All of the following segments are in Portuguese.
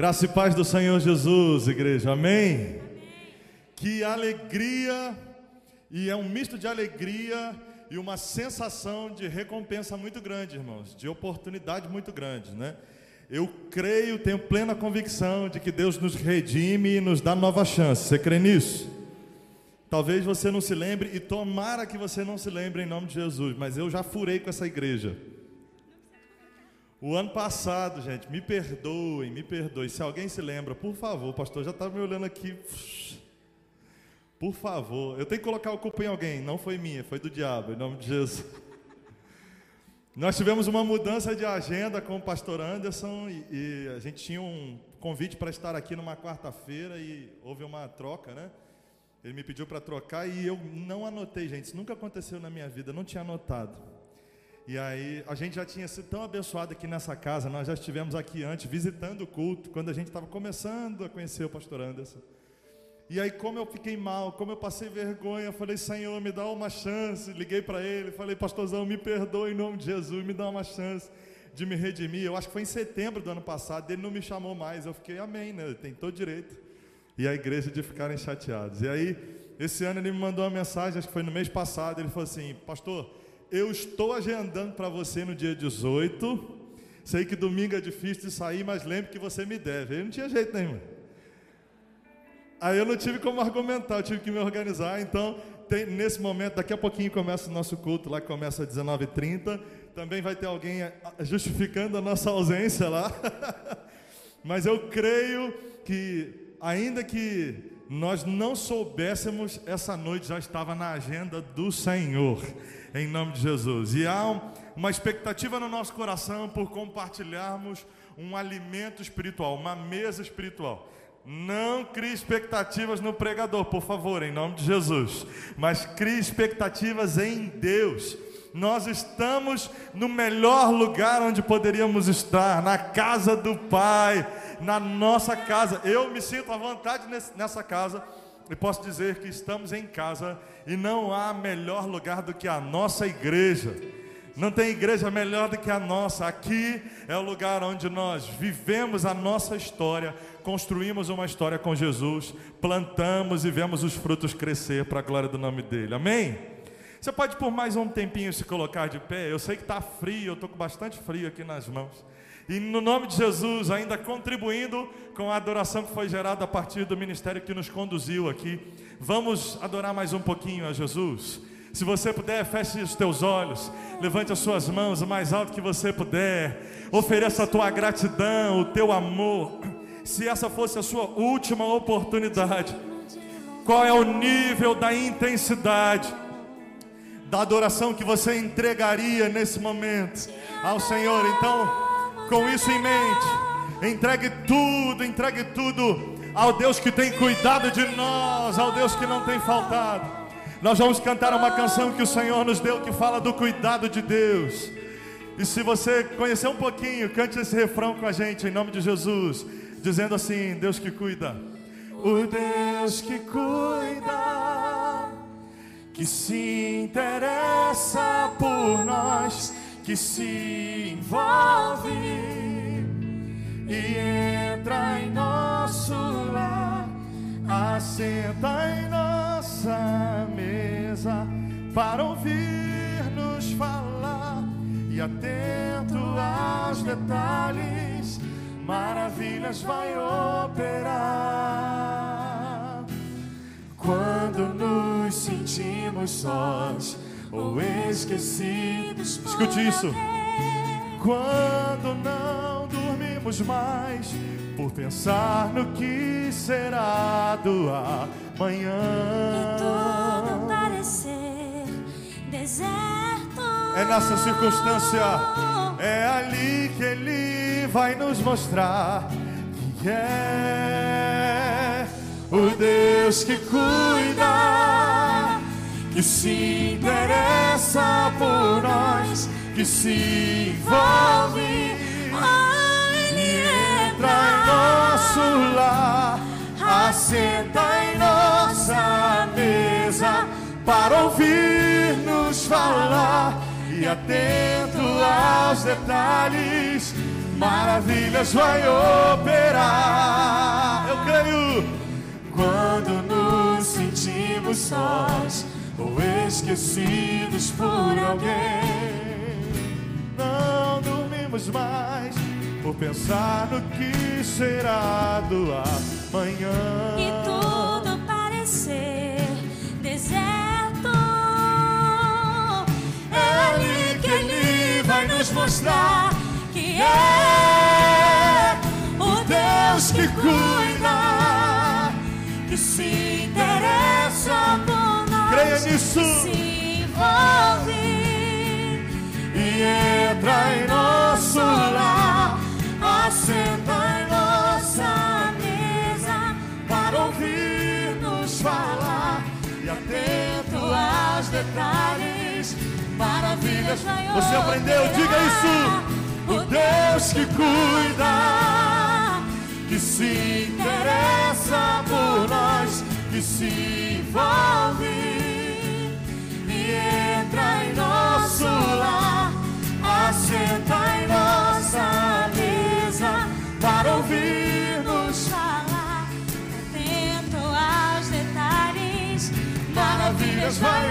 Graça e paz do Senhor Jesus, igreja. Amém? Amém? Que alegria, e é um misto de alegria e uma sensação de recompensa muito grande, irmãos, de oportunidade muito grande, né? Eu creio, tenho plena convicção de que Deus nos redime e nos dá nova chance. Você crê nisso? Talvez você não se lembre, e tomara que você não se lembre em nome de Jesus, mas eu já furei com essa igreja. O ano passado, gente, me perdoem, me perdoem. Se alguém se lembra, por favor, pastor, já estava me olhando aqui. Por favor, eu tenho que colocar o culpa em alguém. Não foi minha, foi do diabo, em nome de Jesus. Nós tivemos uma mudança de agenda com o pastor Anderson e, e a gente tinha um convite para estar aqui numa quarta-feira e houve uma troca, né? Ele me pediu para trocar e eu não anotei, gente. Isso nunca aconteceu na minha vida, não tinha anotado. E aí, a gente já tinha sido tão abençoado aqui nessa casa, nós já estivemos aqui antes, visitando o culto, quando a gente estava começando a conhecer o pastor Anderson. E aí, como eu fiquei mal, como eu passei vergonha, falei, Senhor, me dá uma chance. Liguei para ele, falei, pastorzão, me perdoa em nome de Jesus, me dá uma chance de me redimir. Eu acho que foi em setembro do ano passado, ele não me chamou mais. Eu fiquei, amém, né? Ele tem todo direito. E a igreja de ficarem chateados. E aí, esse ano ele me mandou uma mensagem, acho que foi no mês passado, ele falou assim, pastor, eu estou agendando para você no dia 18. Sei que domingo é difícil de sair, mas lembre que você me deve. Aí não tinha jeito nenhum. Aí eu não tive como argumentar, eu tive que me organizar. Então, tem, nesse momento, daqui a pouquinho começa o nosso culto, lá começa às 19h30. Também vai ter alguém eh, justificando a nossa ausência lá. mas eu creio que, ainda que nós não soubéssemos, essa noite já estava na agenda do Senhor em nome de Jesus. E há uma expectativa no nosso coração por compartilharmos um alimento espiritual, uma mesa espiritual. Não crie expectativas no pregador, por favor, em nome de Jesus, mas crie expectativas em Deus. Nós estamos no melhor lugar onde poderíamos estar, na casa do Pai, na nossa casa. Eu me sinto à vontade nessa casa e posso dizer que estamos em casa e não há melhor lugar do que a nossa igreja. Não tem igreja melhor do que a nossa. Aqui é o lugar onde nós vivemos a nossa história, construímos uma história com Jesus, plantamos e vemos os frutos crescer para a glória do nome dele. Amém? Você pode por mais um tempinho se colocar de pé. Eu sei que está frio, eu estou com bastante frio aqui nas mãos. E no nome de Jesus, ainda contribuindo com a adoração que foi gerada a partir do ministério que nos conduziu aqui, vamos adorar mais um pouquinho a Jesus. Se você puder, feche os teus olhos, levante as suas mãos o mais alto que você puder, ofereça a tua gratidão, o teu amor. Se essa fosse a sua última oportunidade, qual é o nível da intensidade da adoração que você entregaria nesse momento ao Senhor? Então, com isso em mente, entregue tudo, entregue tudo ao Deus que tem cuidado de nós, ao Deus que não tem faltado. Nós vamos cantar uma canção que o Senhor nos deu que fala do cuidado de Deus. E se você conhecer um pouquinho, cante esse refrão com a gente em nome de Jesus, dizendo assim: Deus que cuida. O Deus que cuida, que se interessa por nós que se envolve e entra em nosso lar, assenta em nossa mesa para ouvir-nos falar e atento aos detalhes, maravilhas vai operar. Quando nos sentimos sós ou esquecidos. Escute isso. Quando não dormimos mais por pensar no que será do amanhã. E tudo parecer deserto. É nessa circunstância, é ali que Ele vai nos mostrar que é o Deus que cuida que se interessa por nós, que se envolve. Oh, ele entra em nosso lar, assenta em nossa mesa para ouvir-nos falar e atento aos detalhes, maravilhas vai operar. Eu creio. Quando nos sentimos sós ou esquecidos por alguém, Não dormimos mais por pensar no que será do amanhã. E tudo parecer deserto. É ali que Ele vai nos mostrar que é o Deus que cuida, que se interessa por Creia nisso. se envolve E entra em nosso lar, assenta em nossa mesa para ouvir-nos falar e atento aos detalhes. maravilhas Você aprendeu? Diga isso. O Deus que cuida, que se interessa por nós, que se envolve entra em nosso lar, assenta em nossa mesa para ouvir-nos falar, atento aos detalhes, maravilhas vai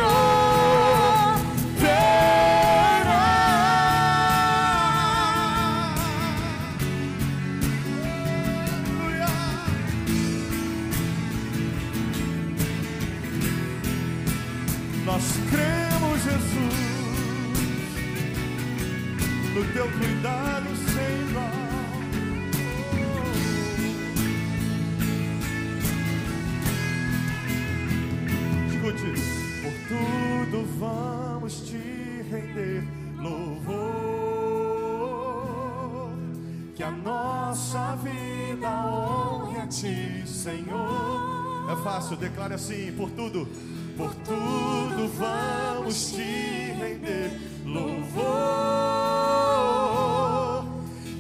a nossa vida honre a ti, Senhor. É fácil, declare assim: por tudo, por tudo vamos te render louvor.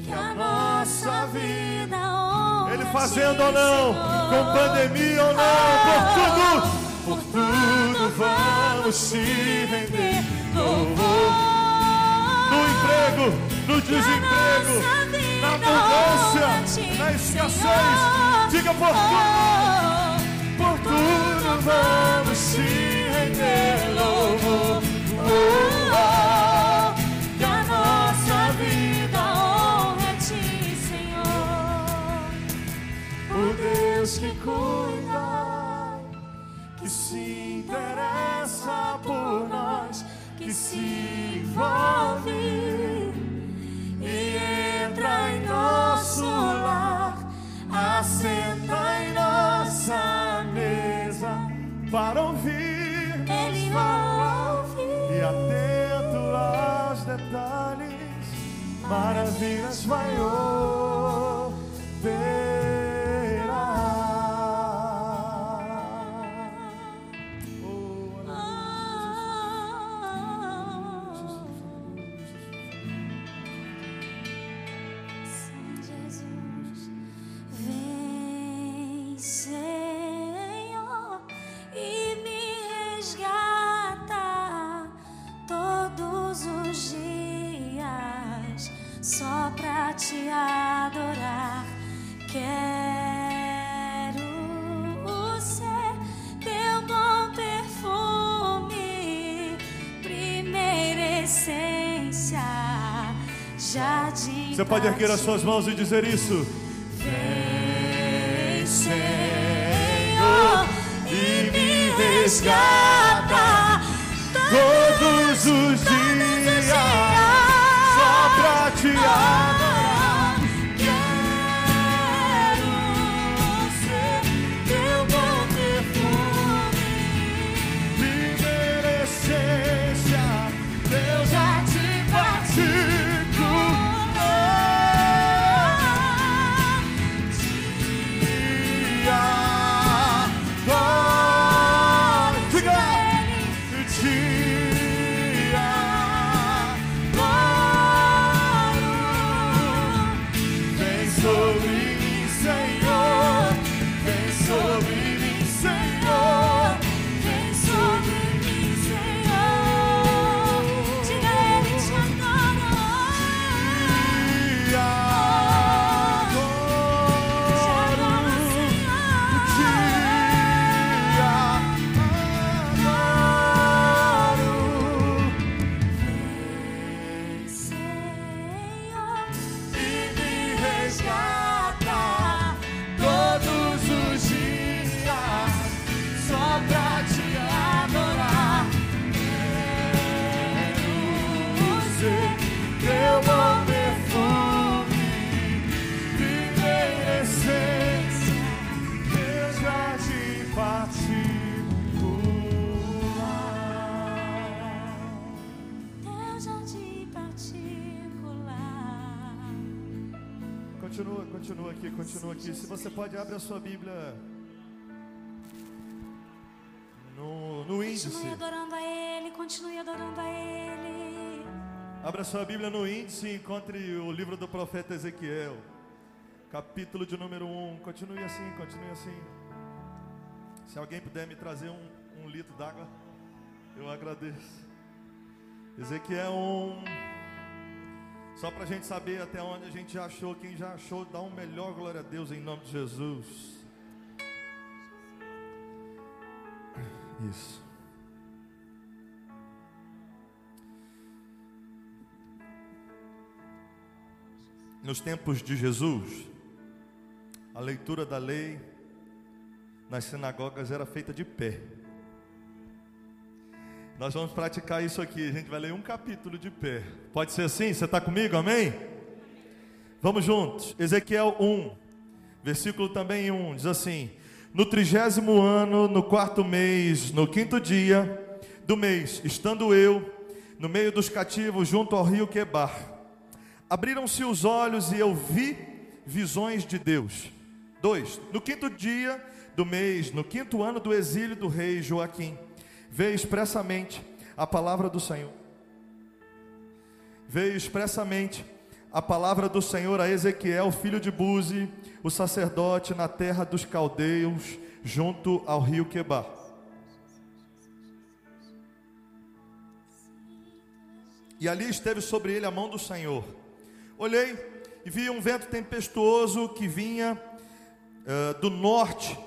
que a nossa vida honra Ele fazendo ou não, com pandemia ou não, por tudo, por tudo vamos te render louvor. No emprego, no desemprego, na abundância, na escassez, diga por tudo, por tudo vamos te render louvor. Oh, oh. Que a nossa vida honra a ti, Senhor. O Deus que cuida, que se interessa por nós, que se envolve e entra em nosso lar, assenta em nossa mesa para ouvir Ele falar ouve. e atento aos detalhes, maravilhas vai. Você pode erguer as suas mãos e dizer isso. Vem, Senhor, e me resgata Todos os dias, só pra te adorar. Continua, aqui, continua aqui. Se você pode, abre a sua Bíblia no, no índice. Continue adorando a Ele, continue adorando a Ele. Abra sua Bíblia no índice e encontre o livro do profeta Ezequiel, capítulo de número 1. Continue assim, continue assim. Se alguém puder me trazer um, um litro d'água, eu agradeço. Ezequiel 1. Só para a gente saber até onde a gente já achou, quem já achou, dá um melhor glória a Deus em nome de Jesus. Isso. Nos tempos de Jesus, a leitura da lei nas sinagogas era feita de pé. Nós vamos praticar isso aqui. A gente vai ler um capítulo de pé. Pode ser assim? Você está comigo? Amém? Vamos juntos. Ezequiel 1, versículo também 1, diz assim: No trigésimo ano, no quarto mês, no quinto dia do mês, estando eu no meio dos cativos junto ao rio Quebar, abriram-se os olhos e eu vi visões de Deus. 2. No quinto dia do mês, no quinto ano do exílio do rei Joaquim veio expressamente a palavra do Senhor. Veio expressamente a palavra do Senhor a Ezequiel, filho de Buzi, o sacerdote na terra dos caldeus, junto ao rio Quebar. E ali esteve sobre ele a mão do Senhor. Olhei e vi um vento tempestuoso que vinha uh, do norte,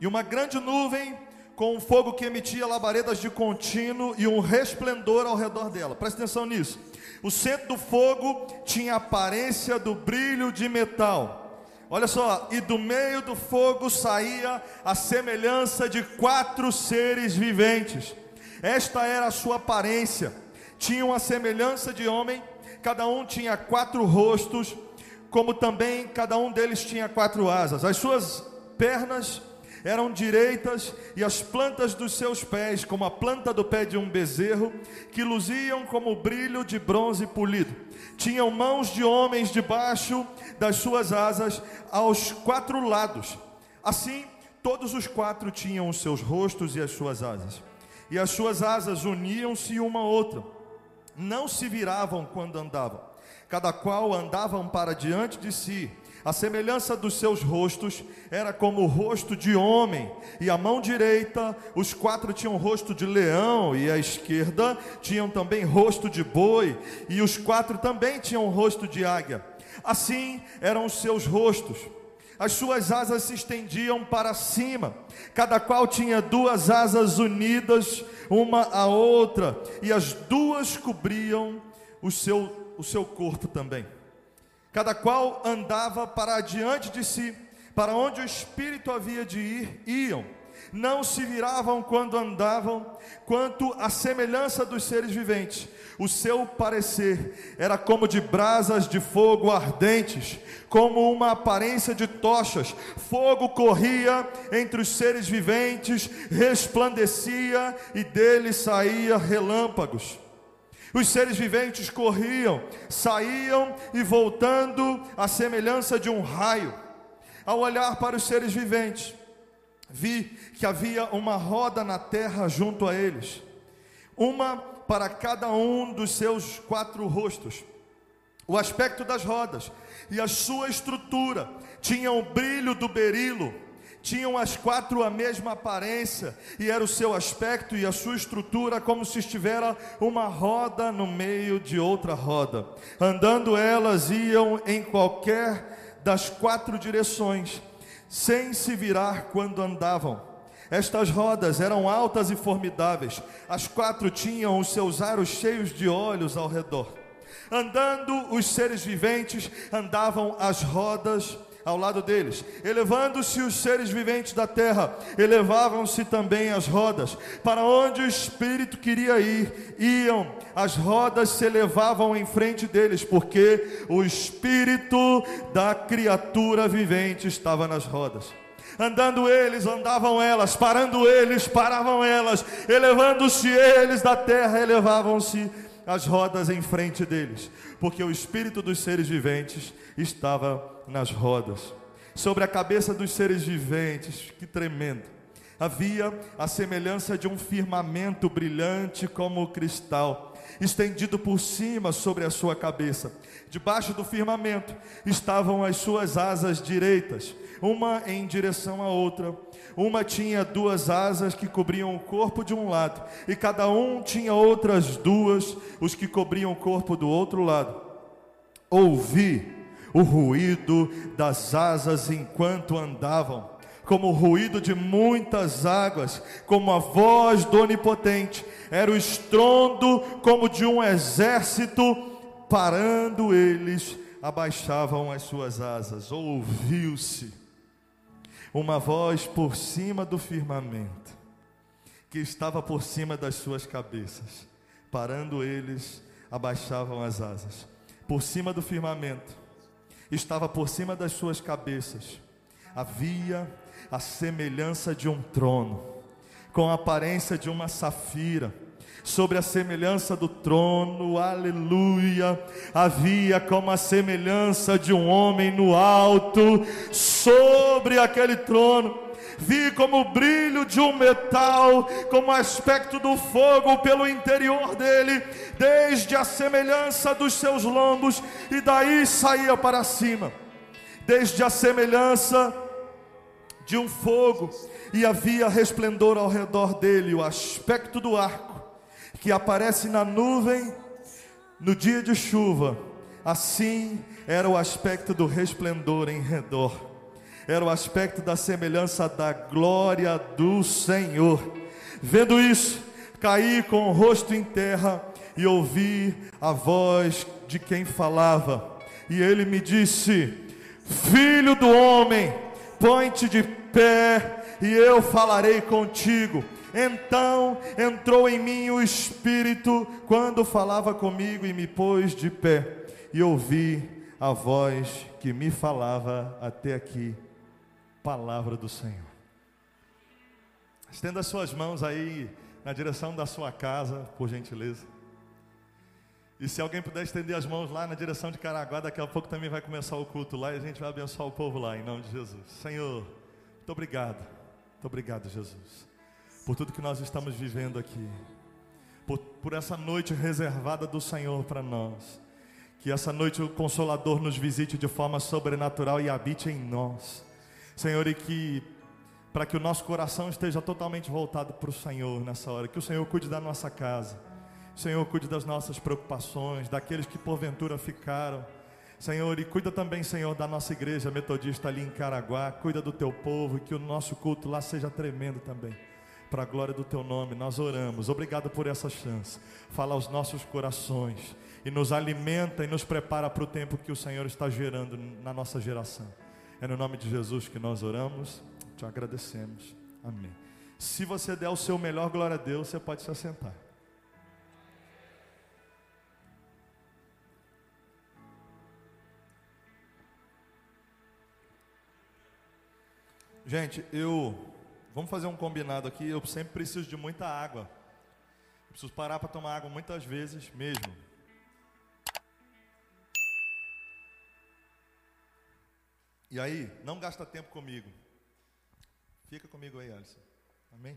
e uma grande nuvem com um fogo que emitia labaredas de contínuo e um resplendor ao redor dela. Presta atenção nisso. O centro do fogo tinha aparência do brilho de metal. Olha só, e do meio do fogo saía a semelhança de quatro seres viventes. Esta era a sua aparência. Tinham a semelhança de homem, cada um tinha quatro rostos, como também cada um deles tinha quatro asas. As suas pernas eram direitas e as plantas dos seus pés, como a planta do pé de um bezerro, que luziam como brilho de bronze polido. Tinham mãos de homens debaixo das suas asas aos quatro lados. Assim, todos os quatro tinham os seus rostos e as suas asas. E as suas asas uniam-se uma a outra. Não se viravam quando andavam. Cada qual andavam para diante de si a semelhança dos seus rostos era como o rosto de homem, e a mão direita, os quatro tinham rosto de leão, e a esquerda tinham também rosto de boi, e os quatro também tinham rosto de águia. Assim eram os seus rostos. As suas asas se estendiam para cima, cada qual tinha duas asas unidas uma à outra, e as duas cobriam o seu, o seu corpo também cada qual andava para adiante de si, para onde o Espírito havia de ir, iam. Não se viravam quando andavam, quanto à semelhança dos seres viventes. O seu parecer era como de brasas de fogo ardentes, como uma aparência de tochas. Fogo corria entre os seres viventes, resplandecia e dele saía relâmpagos. Os seres viventes corriam, saíam e voltando à semelhança de um raio. Ao olhar para os seres viventes, vi que havia uma roda na terra junto a eles, uma para cada um dos seus quatro rostos. O aspecto das rodas e a sua estrutura tinham o brilho do berilo tinham as quatro a mesma aparência, e era o seu aspecto e a sua estrutura como se estivera uma roda no meio de outra roda. Andando elas iam em qualquer das quatro direções, sem se virar quando andavam. Estas rodas eram altas e formidáveis, as quatro tinham os seus aros cheios de olhos ao redor. Andando os seres viventes, andavam as rodas ao lado deles. Elevando-se os seres viventes da terra, elevavam-se também as rodas. Para onde o Espírito queria ir, iam. As rodas se elevavam em frente deles, porque o Espírito da criatura vivente estava nas rodas. Andando eles, andavam elas, parando eles, paravam elas, elevando-se eles da terra, elevavam-se as rodas em frente deles, porque o espírito dos seres viventes estava nas rodas. Sobre a cabeça dos seres viventes, que tremendo, havia a semelhança de um firmamento brilhante como cristal, estendido por cima sobre a sua cabeça. Debaixo do firmamento estavam as suas asas direitas, uma em direção à outra uma tinha duas asas que cobriam o corpo de um lado, e cada um tinha outras duas, os que cobriam o corpo do outro lado. Ouvi o ruído das asas enquanto andavam, como o ruído de muitas águas, como a voz do Onipotente, era o estrondo como de um exército, parando eles, abaixavam as suas asas. Ouviu-se uma voz por cima do firmamento, que estava por cima das suas cabeças. Parando eles, abaixavam as asas. Por cima do firmamento, estava por cima das suas cabeças, havia a semelhança de um trono, com a aparência de uma safira sobre a semelhança do trono, aleluia. Havia como a semelhança de um homem no alto, sobre aquele trono. Vi como o brilho de um metal, como o aspecto do fogo pelo interior dele, desde a semelhança dos seus lombos, e daí saía para cima, desde a semelhança de um fogo, e havia resplendor ao redor dele, o aspecto do arco que aparece na nuvem no dia de chuva, assim era o aspecto do resplendor em redor, era o aspecto da semelhança da glória do Senhor. Vendo isso, caí com o rosto em terra e ouvi a voz de quem falava, e ele me disse: Filho do homem, põe-te de pé, e eu falarei contigo. Então entrou em mim o Espírito quando falava comigo e me pôs de pé, e ouvi a voz que me falava até aqui, palavra do Senhor. Estenda as suas mãos aí na direção da sua casa, por gentileza. E se alguém puder estender as mãos lá na direção de Caraguá, daqui a pouco também vai começar o culto lá e a gente vai abençoar o povo lá, em nome de Jesus. Senhor, muito obrigado. Muito obrigado, Jesus por tudo que nós estamos vivendo aqui, por, por essa noite reservada do Senhor para nós. Que essa noite o Consolador nos visite de forma sobrenatural e habite em nós. Senhor, e que para que o nosso coração esteja totalmente voltado para o Senhor nessa hora, que o Senhor cuide da nossa casa, Senhor cuide das nossas preocupações, daqueles que porventura ficaram. Senhor, e cuida também, Senhor, da nossa igreja metodista ali em Caraguá, cuida do teu povo, e que o nosso culto lá seja tremendo também para a glória do teu nome, nós oramos. Obrigado por essa chance. Fala aos nossos corações e nos alimenta e nos prepara para o tempo que o Senhor está gerando na nossa geração. É no nome de Jesus que nós oramos, te agradecemos. Amém. Se você der o seu melhor, glória a Deus, você pode se assentar. Gente, eu Vamos fazer um combinado aqui. Eu sempre preciso de muita água. Eu preciso parar para tomar água muitas vezes mesmo. E aí, não gasta tempo comigo. Fica comigo aí, Alisson. Amém?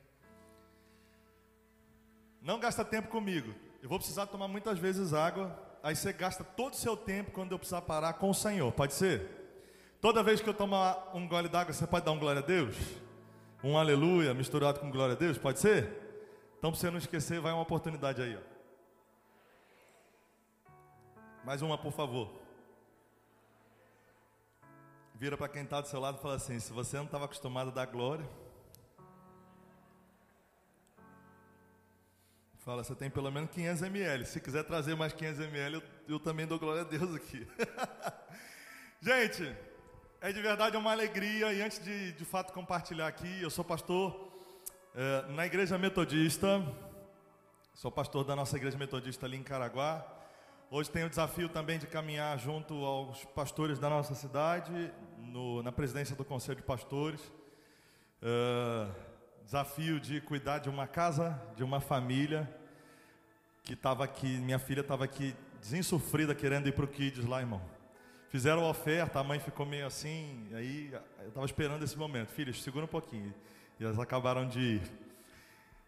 Não gasta tempo comigo. Eu vou precisar tomar muitas vezes água. Aí você gasta todo o seu tempo quando eu precisar parar com o Senhor. Pode ser? Toda vez que eu tomar um gole d'água, você pode dar um glória a Deus? Um aleluia misturado com glória a Deus, pode ser? Então, para você não esquecer, vai uma oportunidade aí. Ó. Mais uma, por favor. Vira para quem está do seu lado e fala assim: se você não estava acostumado a dar glória, fala, você tem pelo menos 500 ml. Se quiser trazer mais 500 ml, eu, eu também dou glória a Deus aqui. Gente, é de verdade uma alegria e antes de de fato compartilhar aqui, eu sou pastor é, na igreja metodista, sou pastor da nossa igreja metodista ali em Caraguá. Hoje tenho o desafio também de caminhar junto aos pastores da nossa cidade, no, na presidência do Conselho de Pastores. É, desafio de cuidar de uma casa, de uma família, que estava aqui, minha filha estava aqui desinsofrida querendo ir para o Kids lá, irmão. Fizeram a oferta, a mãe ficou meio assim, aí eu estava esperando esse momento. Filhos, segura um pouquinho. E elas acabaram de ir.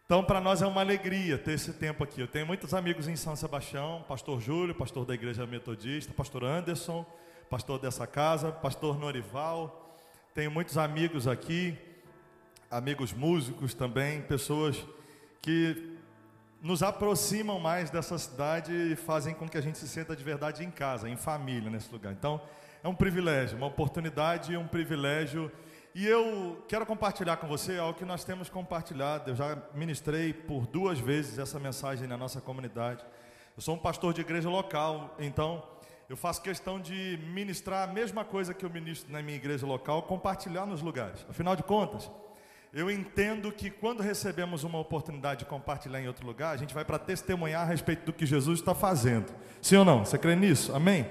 Então, para nós é uma alegria ter esse tempo aqui. Eu tenho muitos amigos em São Sebastião, pastor Júlio, pastor da igreja metodista, pastor Anderson, pastor dessa casa, pastor Norival. Tenho muitos amigos aqui, amigos músicos também, pessoas que nos aproximam mais dessa cidade e fazem com que a gente se sinta de verdade em casa, em família nesse lugar. Então, é um privilégio, uma oportunidade e um privilégio. E eu quero compartilhar com você algo que nós temos compartilhado. Eu já ministrei por duas vezes essa mensagem na nossa comunidade. Eu sou um pastor de igreja local, então eu faço questão de ministrar a mesma coisa que eu ministro na minha igreja local, compartilhar nos lugares. Afinal de contas, eu entendo que quando recebemos uma oportunidade de compartilhar em outro lugar, a gente vai para testemunhar a respeito do que Jesus está fazendo. Sim ou não? Você crê nisso? Amém?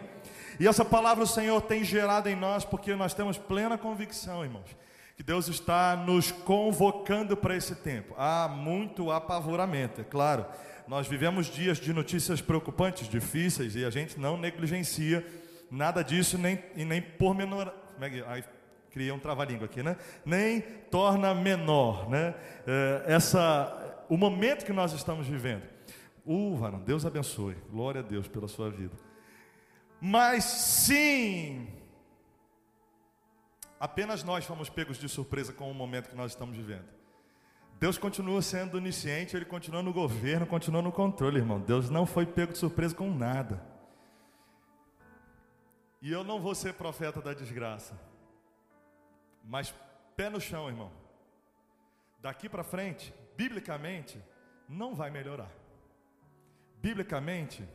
E essa palavra o Senhor tem gerado em nós, porque nós temos plena convicção, irmãos, que Deus está nos convocando para esse tempo. Há muito apavoramento, é claro. Nós vivemos dias de notícias preocupantes, difíceis, e a gente não negligencia nada disso, nem, e nem pormenor. Como é que, cria um trava-língua aqui, né? Nem torna menor, né? É, essa, o momento que nós estamos vivendo. Uh, varão, Deus abençoe. Glória a Deus pela sua vida. Mas sim, apenas nós fomos pegos de surpresa com o momento que nós estamos vivendo. Deus continua sendo onisciente, Ele continua no governo, continua no controle, irmão. Deus não foi pego de surpresa com nada. E eu não vou ser profeta da desgraça. Mas pé no chão, irmão. Daqui para frente, biblicamente, não vai melhorar. Biblicamente,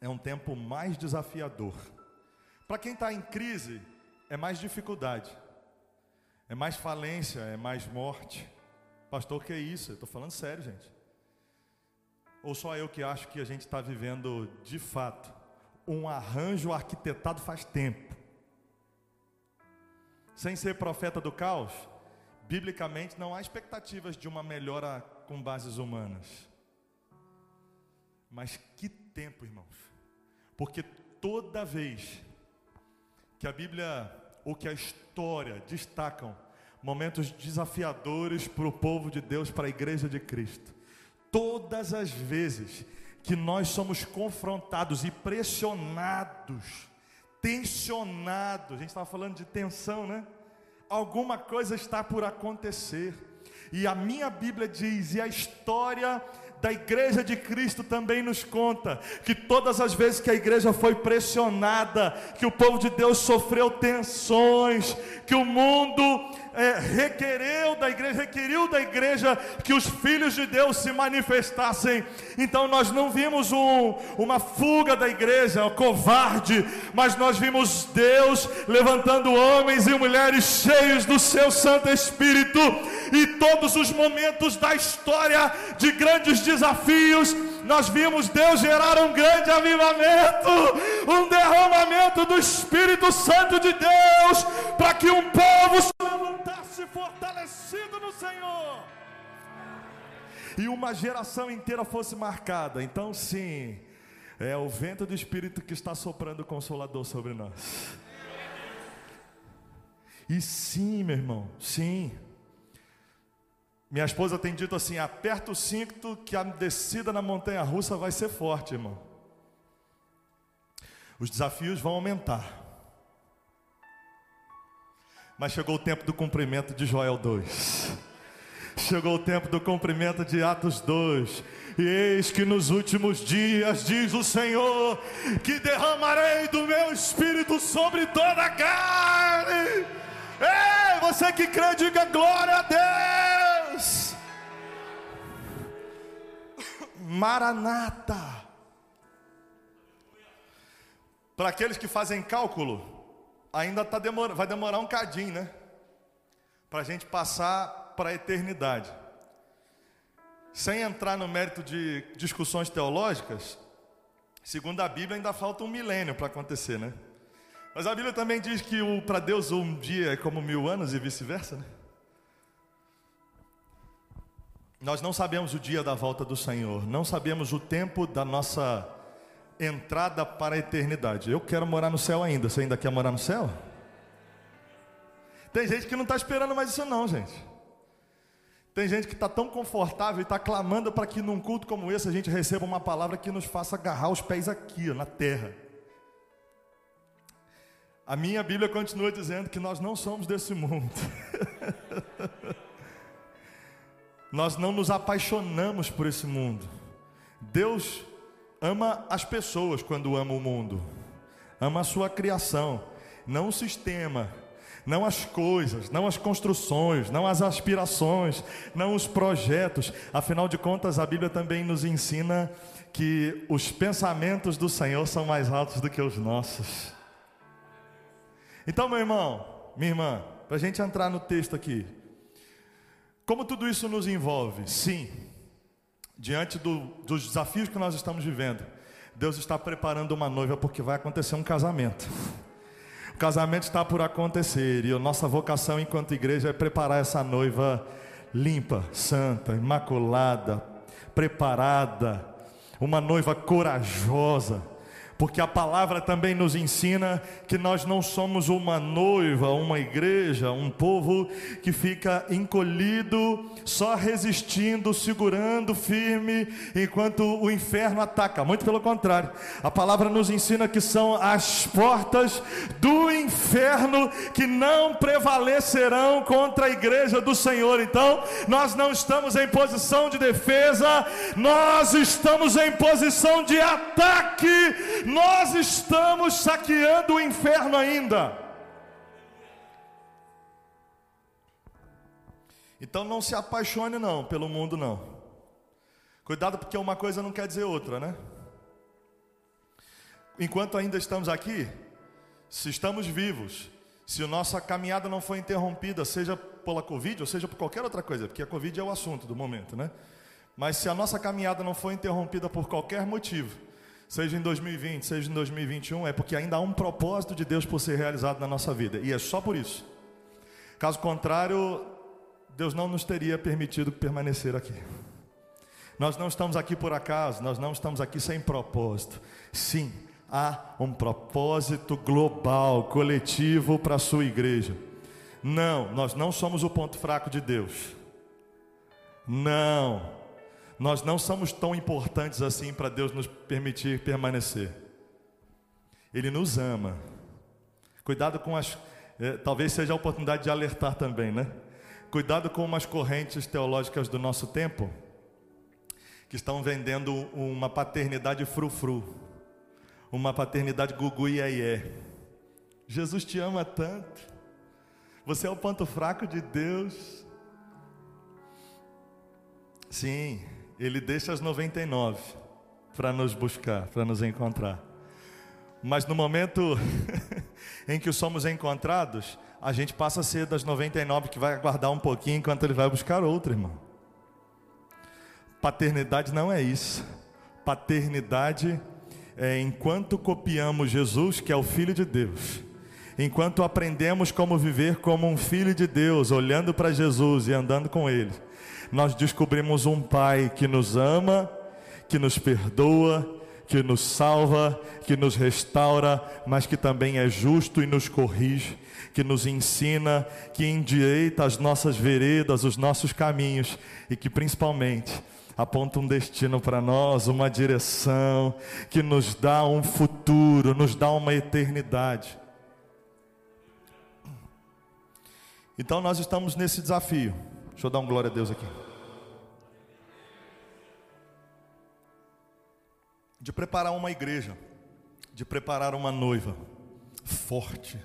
é um tempo mais desafiador. Para quem está em crise, é mais dificuldade, é mais falência, é mais morte. Pastor, que é isso? Eu estou falando sério, gente. Ou só eu que acho que a gente está vivendo, de fato, um arranjo arquitetado faz tempo sem ser profeta do caos, biblicamente não há expectativas de uma melhora com bases humanas. Mas que tempo, irmãos. Porque toda vez que a Bíblia ou que a história destacam momentos desafiadores para o povo de Deus, para a igreja de Cristo, todas as vezes que nós somos confrontados e pressionados tensionado. A gente estava falando de tensão, né? Alguma coisa está por acontecer. E a minha Bíblia diz, e a história da igreja de Cristo também nos conta que todas as vezes que a igreja foi pressionada, que o povo de Deus sofreu tensões, que o mundo é, requereu da igreja, requeriu da igreja que os filhos de Deus se manifestassem. Então nós não vimos um, uma fuga da igreja, um covarde, mas nós vimos Deus levantando homens e mulheres cheios do seu Santo Espírito, e todos os momentos da história de grandes desafios, nós vimos Deus gerar um grande avivamento, um derramamento do Espírito Santo de Deus, para que um povo se levantasse fortalecido no Senhor. E uma geração inteira fosse marcada. Então, sim, é o vento do Espírito que está soprando consolador sobre nós. E sim, meu irmão, sim. Minha esposa tem dito assim: aperta o cinto que a descida na montanha russa vai ser forte, irmão. Os desafios vão aumentar. Mas chegou o tempo do cumprimento de Joel 2. Chegou o tempo do cumprimento de Atos 2. E eis que nos últimos dias, diz o Senhor, que derramarei do meu espírito sobre toda a carne. Ei, você que crê, diga glória a Deus. Maranata. Para aqueles que fazem cálculo, ainda tá vai demorar um cadinho, né? Para a gente passar para a eternidade. Sem entrar no mérito de discussões teológicas, segundo a Bíblia, ainda falta um milênio para acontecer, né? Mas a Bíblia também diz que para Deus um dia é como mil anos e vice-versa, né? Nós não sabemos o dia da volta do Senhor, não sabemos o tempo da nossa entrada para a eternidade. Eu quero morar no céu ainda. Você ainda quer morar no céu? Tem gente que não está esperando mais isso, não, gente. Tem gente que está tão confortável e está clamando para que num culto como esse a gente receba uma palavra que nos faça agarrar os pés aqui, na terra. A minha Bíblia continua dizendo que nós não somos desse mundo. nós não nos apaixonamos por esse mundo. Deus ama as pessoas quando ama o mundo, ama a sua criação, não o sistema, não as coisas, não as construções, não as aspirações, não os projetos. Afinal de contas, a Bíblia também nos ensina que os pensamentos do Senhor são mais altos do que os nossos. Então, meu irmão, minha irmã, para a gente entrar no texto aqui, como tudo isso nos envolve? Sim, diante do, dos desafios que nós estamos vivendo, Deus está preparando uma noiva porque vai acontecer um casamento. O casamento está por acontecer e a nossa vocação enquanto igreja é preparar essa noiva limpa, santa, imaculada, preparada, uma noiva corajosa porque a palavra também nos ensina que nós não somos uma noiva, uma igreja, um povo que fica encolhido, só resistindo, segurando firme, enquanto o inferno ataca. Muito pelo contrário, a palavra nos ensina que são as portas do inferno que não prevalecerão contra a igreja do Senhor. Então, nós não estamos em posição de defesa, nós estamos em posição de ataque nós estamos saqueando o inferno ainda. Então não se apaixone não pelo mundo não. Cuidado porque uma coisa não quer dizer outra, né? Enquanto ainda estamos aqui, se estamos vivos, se nossa caminhada não foi interrompida, seja pela Covid ou seja por qualquer outra coisa, porque a Covid é o assunto do momento, né? Mas se a nossa caminhada não foi interrompida por qualquer motivo, seja em 2020, seja em 2021, é porque ainda há um propósito de Deus por ser realizado na nossa vida, e é só por isso. Caso contrário, Deus não nos teria permitido permanecer aqui. Nós não estamos aqui por acaso, nós não estamos aqui sem propósito. Sim, há um propósito global, coletivo para a sua igreja. Não, nós não somos o ponto fraco de Deus. Não, nós não somos tão importantes assim para Deus nos permitir permanecer. Ele nos ama. Cuidado com as. É, talvez seja a oportunidade de alertar também, né? Cuidado com umas correntes teológicas do nosso tempo que estão vendendo uma paternidade frufru, uma paternidade gugu e iê. Jesus te ama tanto. Você é o ponto fraco de Deus. Sim, ele deixa as 99 para nos buscar, para nos encontrar. Mas no momento em que somos encontrados, a gente passa a ser das 99 que vai aguardar um pouquinho enquanto ele vai buscar outro, irmão. Paternidade não é isso. Paternidade é enquanto copiamos Jesus, que é o Filho de Deus, enquanto aprendemos como viver como um filho de Deus, olhando para Jesus e andando com Ele nós descobrimos um Pai que nos ama, que nos perdoa, que nos salva, que nos restaura, mas que também é justo e nos corrige, que nos ensina, que endireita as nossas veredas, os nossos caminhos e que principalmente aponta um destino para nós, uma direção, que nos dá um futuro, nos dá uma eternidade. Então nós estamos nesse desafio. Deixa eu dar um glória a Deus aqui. De preparar uma igreja, de preparar uma noiva forte,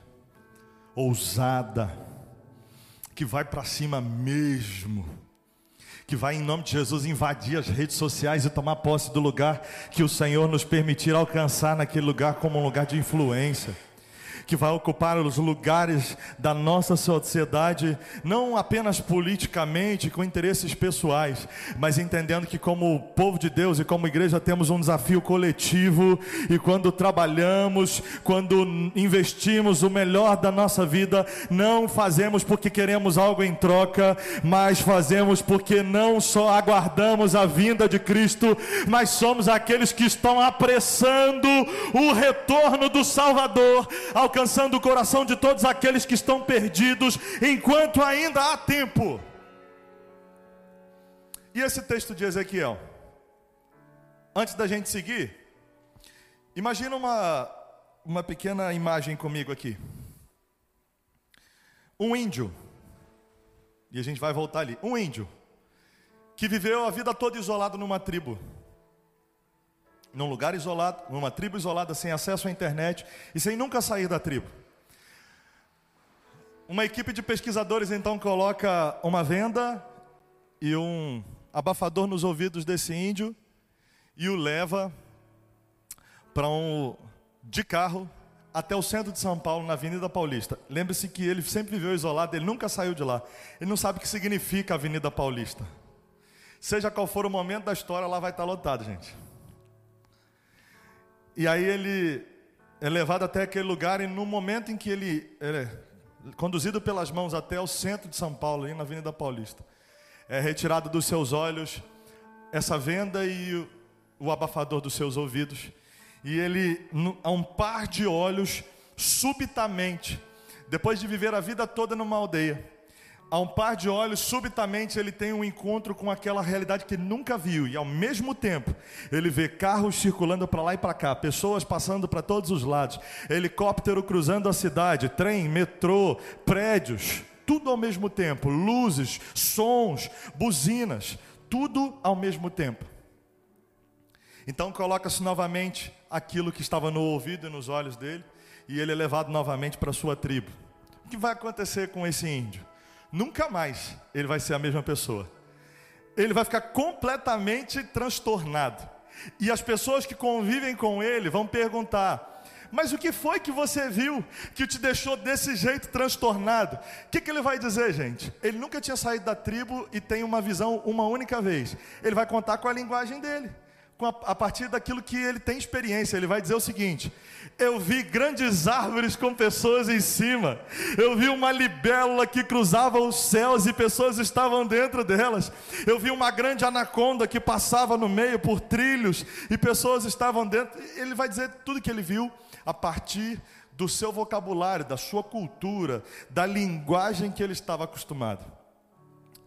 ousada, que vai para cima mesmo, que vai em nome de Jesus invadir as redes sociais e tomar posse do lugar que o Senhor nos permitir alcançar naquele lugar como um lugar de influência que vai ocupar os lugares da nossa sociedade, não apenas politicamente, com interesses pessoais, mas entendendo que, como povo de Deus e como igreja, temos um desafio coletivo, e quando trabalhamos, quando investimos o melhor da nossa vida, não fazemos porque queremos algo em troca, mas fazemos porque não só aguardamos a vinda de Cristo, mas somos aqueles que estão apressando o retorno do Salvador, alcançando o coração de todos aqueles que estão perdidos, enquanto ainda há tempo. E esse texto de Ezequiel? Antes da gente seguir, imagina uma, uma pequena imagem comigo aqui. Um índio, e a gente vai voltar ali. Um índio que viveu a vida toda isolado numa tribo num lugar isolado, numa tribo isolada, sem acesso à internet e sem nunca sair da tribo. Uma equipe de pesquisadores então coloca uma venda e um abafador nos ouvidos desse índio e o leva para um de carro até o centro de São Paulo, na Avenida Paulista. Lembre-se que ele sempre viveu isolado, ele nunca saiu de lá. Ele não sabe o que significa Avenida Paulista. Seja qual for o momento da história, lá vai estar lotado, gente. E aí ele é levado até aquele lugar e no momento em que ele é conduzido pelas mãos até o centro de São Paulo, ali na Avenida Paulista, é retirado dos seus olhos essa venda e o, o abafador dos seus ouvidos. E ele, a um par de olhos, subitamente, depois de viver a vida toda numa aldeia, a um par de olhos, subitamente ele tem um encontro com aquela realidade que nunca viu, e ao mesmo tempo ele vê carros circulando para lá e para cá, pessoas passando para todos os lados, helicóptero cruzando a cidade, trem, metrô, prédios, tudo ao mesmo tempo, luzes, sons, buzinas, tudo ao mesmo tempo. Então coloca-se novamente aquilo que estava no ouvido e nos olhos dele, e ele é levado novamente para sua tribo. O que vai acontecer com esse índio? Nunca mais ele vai ser a mesma pessoa. Ele vai ficar completamente transtornado. E as pessoas que convivem com ele vão perguntar: Mas o que foi que você viu que te deixou desse jeito transtornado? O que, que ele vai dizer, gente? Ele nunca tinha saído da tribo e tem uma visão uma única vez. Ele vai contar com a linguagem dele a, partir daquilo que ele tem experiência. Ele vai dizer o seguinte: Eu vi grandes árvores com pessoas em cima. Eu vi uma libélula que cruzava os céus e pessoas estavam dentro delas. Eu vi uma grande anaconda que passava no meio por trilhos e pessoas estavam dentro. Ele vai dizer tudo que ele viu a partir do seu vocabulário, da sua cultura, da linguagem que ele estava acostumado.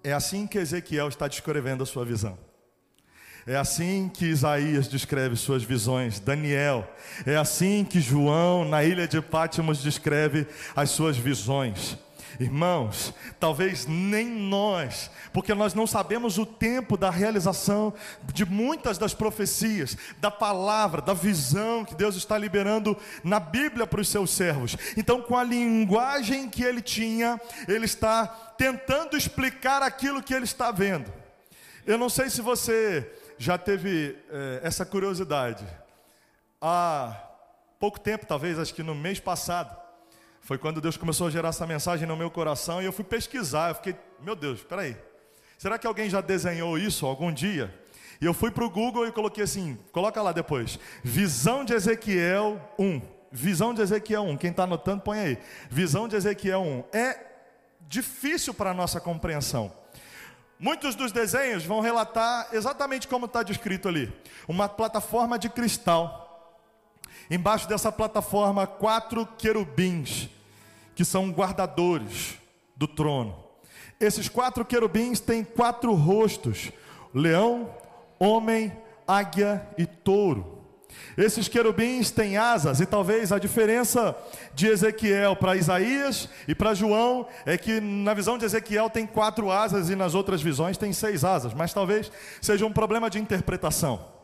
É assim que Ezequiel está descrevendo a sua visão. É assim que Isaías descreve suas visões, Daniel. É assim que João, na ilha de Pátimos, descreve as suas visões. Irmãos, talvez nem nós, porque nós não sabemos o tempo da realização de muitas das profecias, da palavra, da visão que Deus está liberando na Bíblia para os seus servos. Então, com a linguagem que ele tinha, ele está tentando explicar aquilo que ele está vendo. Eu não sei se você já teve é, essa curiosidade. Há pouco tempo, talvez, acho que no mês passado, foi quando Deus começou a gerar essa mensagem no meu coração e eu fui pesquisar. Eu fiquei, meu Deus, espera aí. Será que alguém já desenhou isso algum dia? E eu fui para o Google e coloquei assim, coloca lá depois, visão de Ezequiel 1. Visão de Ezequiel 1. Quem está anotando, põe aí. Visão de Ezequiel 1. É difícil para a nossa compreensão. Muitos dos desenhos vão relatar exatamente como está descrito ali: uma plataforma de cristal. Embaixo dessa plataforma, quatro querubins, que são guardadores do trono. Esses quatro querubins têm quatro rostos: leão, homem, águia e touro. Esses querubins têm asas, e talvez a diferença de Ezequiel para Isaías e para João é que na visão de Ezequiel tem quatro asas e nas outras visões tem seis asas, mas talvez seja um problema de interpretação.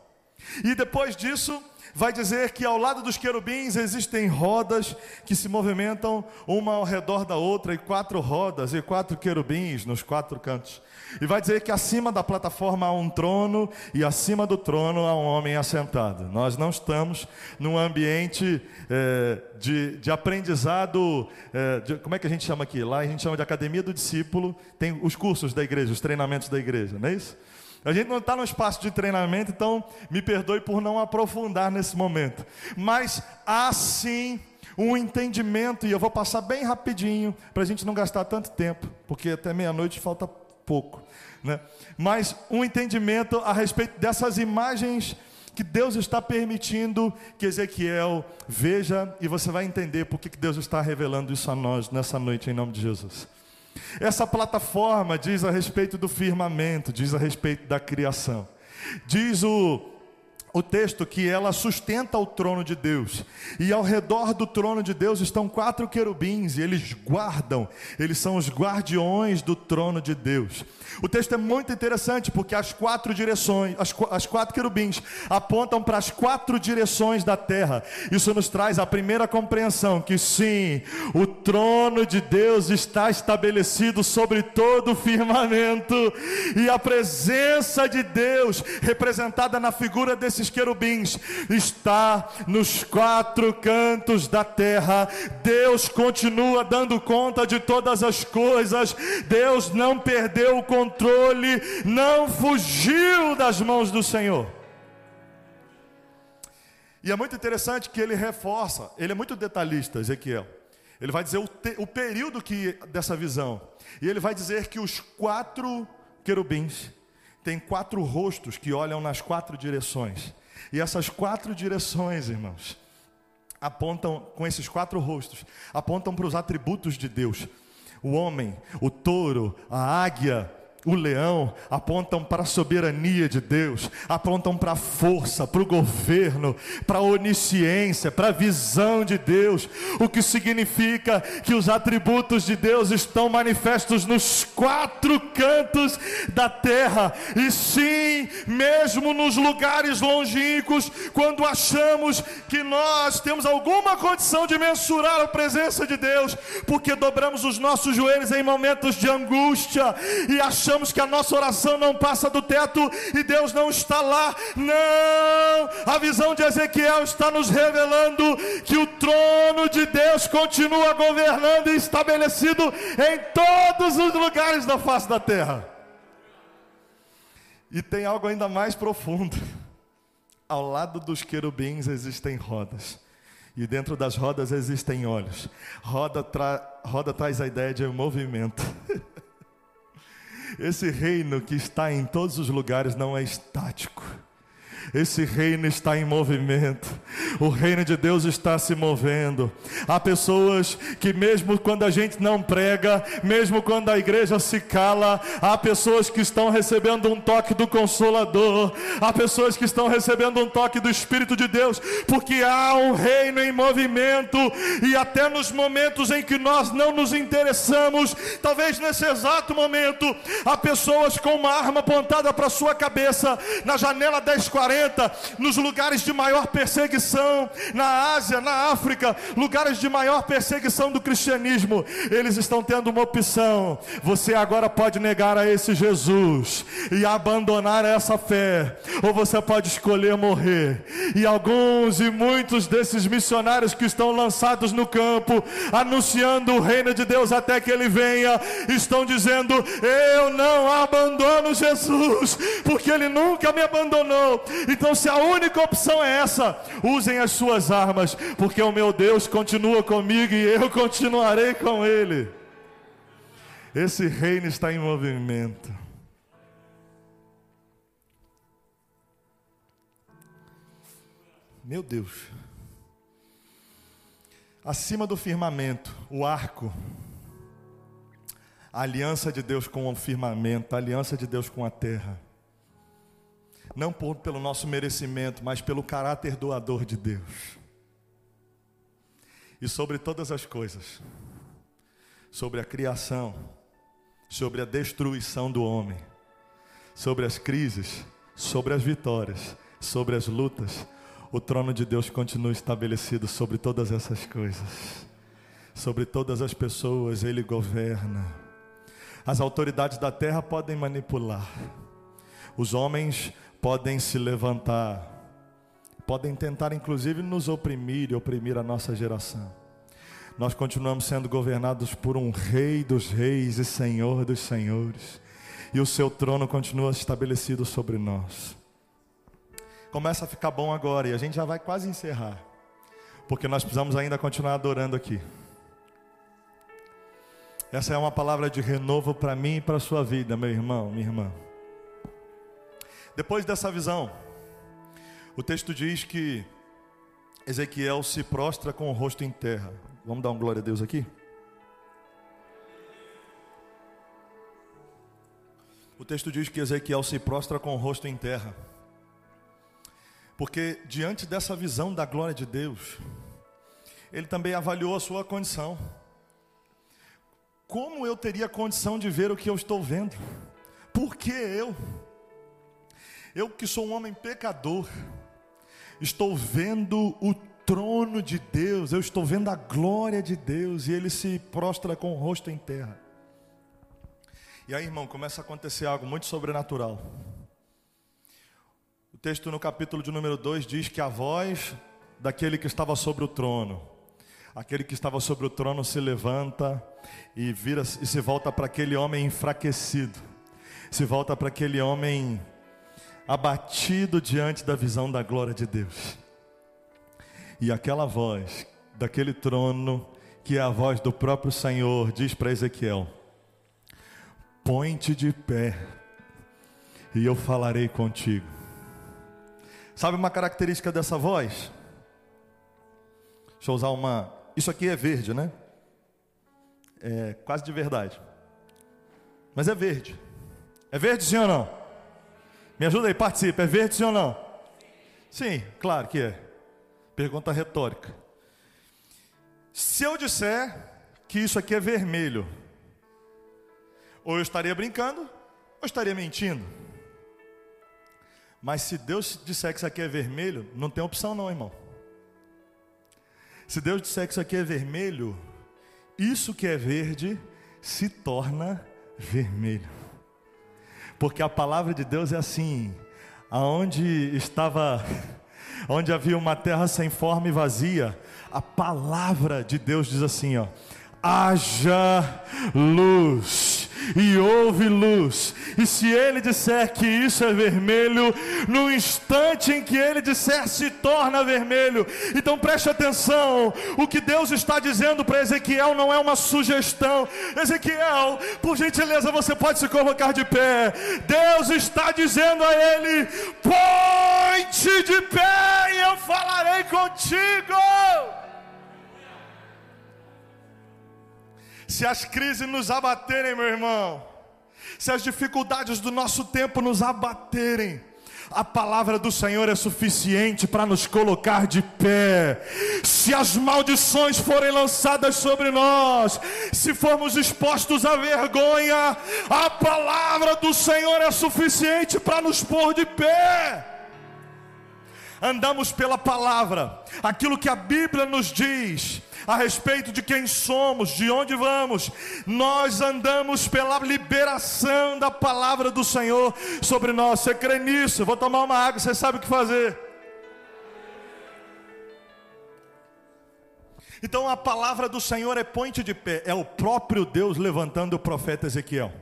E depois disso, vai dizer que ao lado dos querubins existem rodas que se movimentam uma ao redor da outra, e quatro rodas e quatro querubins nos quatro cantos. E vai dizer que acima da plataforma há um trono, e acima do trono há um homem assentado. Nós não estamos num ambiente é, de, de, aprendizado, é, de, como é que a gente chama aqui? Lá a gente chama de academia do discípulo, tem os cursos da igreja, os treinamentos da igreja, não é isso? A gente não está no espaço de treinamento, então me perdoe por não aprofundar nesse momento. Mas há sim um entendimento, e eu vou passar bem rapidinho, para a gente não gastar tanto tempo, porque até meia-noite falta pouco. Né? Mas um entendimento a respeito dessas imagens que Deus está permitindo que Ezequiel veja, e você vai entender por que Deus está revelando isso a nós nessa noite, em nome de Jesus. Essa plataforma diz a respeito do firmamento, diz a respeito da criação. Diz o o texto que ela sustenta o trono de Deus. E ao redor do trono de Deus estão quatro querubins, e eles guardam, eles são os guardiões do trono de Deus. O texto é muito interessante porque as quatro direções, as, as quatro querubins apontam para as quatro direções da terra. Isso nos traz a primeira compreensão que sim, o trono de Deus está estabelecido sobre todo o firmamento, e a presença de Deus representada na figura desse esses querubins está nos quatro cantos da terra. Deus continua dando conta de todas as coisas. Deus não perdeu o controle, não fugiu das mãos do Senhor. E é muito interessante que ele reforça, ele é muito detalhista, Ezequiel. Ele vai dizer o, te, o período que dessa visão. E ele vai dizer que os quatro querubins tem quatro rostos que olham nas quatro direções. E essas quatro direções, irmãos, apontam, com esses quatro rostos, apontam para os atributos de Deus: o homem, o touro, a águia, o leão apontam para a soberania de Deus, apontam para a força, para o governo, para a onisciência, para a visão de Deus, o que significa que os atributos de Deus estão manifestos nos quatro cantos da terra, e sim, mesmo nos lugares longínquos, quando achamos que nós temos alguma condição de mensurar a presença de Deus, porque dobramos os nossos joelhos em momentos de angústia e achamos achamos que a nossa oração não passa do teto e Deus não está lá. Não! A visão de Ezequiel está nos revelando que o trono de Deus continua governando e estabelecido em todos os lugares da face da terra. E tem algo ainda mais profundo. Ao lado dos querubins existem rodas. E dentro das rodas existem olhos. Roda, tra... roda traz a ideia de movimento. Esse reino que está em todos os lugares não é estático. Esse reino está em movimento. O reino de Deus está se movendo. Há pessoas que, mesmo quando a gente não prega, mesmo quando a igreja se cala, há pessoas que estão recebendo um toque do Consolador. Há pessoas que estão recebendo um toque do Espírito de Deus, porque há um reino em movimento. E até nos momentos em que nós não nos interessamos, talvez nesse exato momento, há pessoas com uma arma apontada para sua cabeça na janela 1040 nos lugares de maior perseguição, na Ásia, na África, lugares de maior perseguição do cristianismo, eles estão tendo uma opção. Você agora pode negar a esse Jesus e abandonar essa fé, ou você pode escolher morrer. E alguns e muitos desses missionários que estão lançados no campo, anunciando o reino de Deus até que ele venha, estão dizendo: Eu não abandono Jesus, porque ele nunca me abandonou. Então, se a única opção é essa, usem as suas armas, porque o meu Deus continua comigo e eu continuarei com Ele. Esse reino está em movimento. Meu Deus. Acima do firmamento, o arco. A aliança de Deus com o firmamento, a aliança de Deus com a terra não por, pelo nosso merecimento, mas pelo caráter doador de Deus. E sobre todas as coisas, sobre a criação, sobre a destruição do homem, sobre as crises, sobre as vitórias, sobre as lutas, o trono de Deus continua estabelecido sobre todas essas coisas. Sobre todas as pessoas ele governa. As autoridades da terra podem manipular. Os homens podem se levantar. Podem tentar inclusive nos oprimir e oprimir a nossa geração. Nós continuamos sendo governados por um rei dos reis e senhor dos senhores. E o seu trono continua estabelecido sobre nós começa a ficar bom agora e a gente já vai quase encerrar, porque nós precisamos ainda continuar adorando aqui. Essa é uma palavra de renovo para mim e para a sua vida, meu irmão, minha irmã. Depois dessa visão, o texto diz que Ezequiel se prostra com o rosto em terra. Vamos dar um glória a Deus aqui? O texto diz que Ezequiel se prostra com o rosto em terra. Porque diante dessa visão da glória de Deus, ele também avaliou a sua condição. Como eu teria condição de ver o que eu estou vendo? Por que eu? Eu que sou um homem pecador, estou vendo o trono de Deus, eu estou vendo a glória de Deus e ele se prostra com o rosto em terra. E aí, irmão, começa a acontecer algo muito sobrenatural texto no capítulo de número 2 diz que a voz daquele que estava sobre o trono, aquele que estava sobre o trono se levanta e vira e se volta para aquele homem enfraquecido, se volta para aquele homem abatido diante da visão da glória de Deus. E aquela voz daquele trono, que é a voz do próprio Senhor, diz para Ezequiel: Põe-te de pé, e eu falarei contigo. Sabe uma característica dessa voz? Deixa eu usar uma. Isso aqui é verde, né? É quase de verdade. Mas é verde. É verde sim ou não? Me ajuda aí, participa. É verde sim ou não? Sim, claro que é. Pergunta retórica. Se eu disser que isso aqui é vermelho, ou eu estaria brincando, ou estaria mentindo. Mas se Deus disser que isso aqui é vermelho, não tem opção não, irmão. Se Deus disser que isso aqui é vermelho, isso que é verde se torna vermelho. Porque a palavra de Deus é assim: aonde estava, onde havia uma terra sem forma e vazia, a palavra de Deus diz assim, ó: haja luz e houve luz. E se ele disser que isso é vermelho, no instante em que ele disser se torna vermelho. Então preste atenção: o que Deus está dizendo para Ezequiel não é uma sugestão. Ezequiel, por gentileza, você pode se colocar de pé. Deus está dizendo a ele: põe-te de pé e eu falarei contigo. Se as crises nos abaterem, meu irmão, se as dificuldades do nosso tempo nos abaterem, a palavra do Senhor é suficiente para nos colocar de pé. Se as maldições forem lançadas sobre nós, se formos expostos à vergonha, a palavra do Senhor é suficiente para nos pôr de pé. Andamos pela palavra, aquilo que a Bíblia nos diz a respeito de quem somos, de onde vamos. Nós andamos pela liberação da palavra do Senhor sobre nós. Você crê nisso? Eu vou tomar uma água, você sabe o que fazer. Então a palavra do Senhor é ponte de pé, é o próprio Deus levantando o profeta Ezequiel.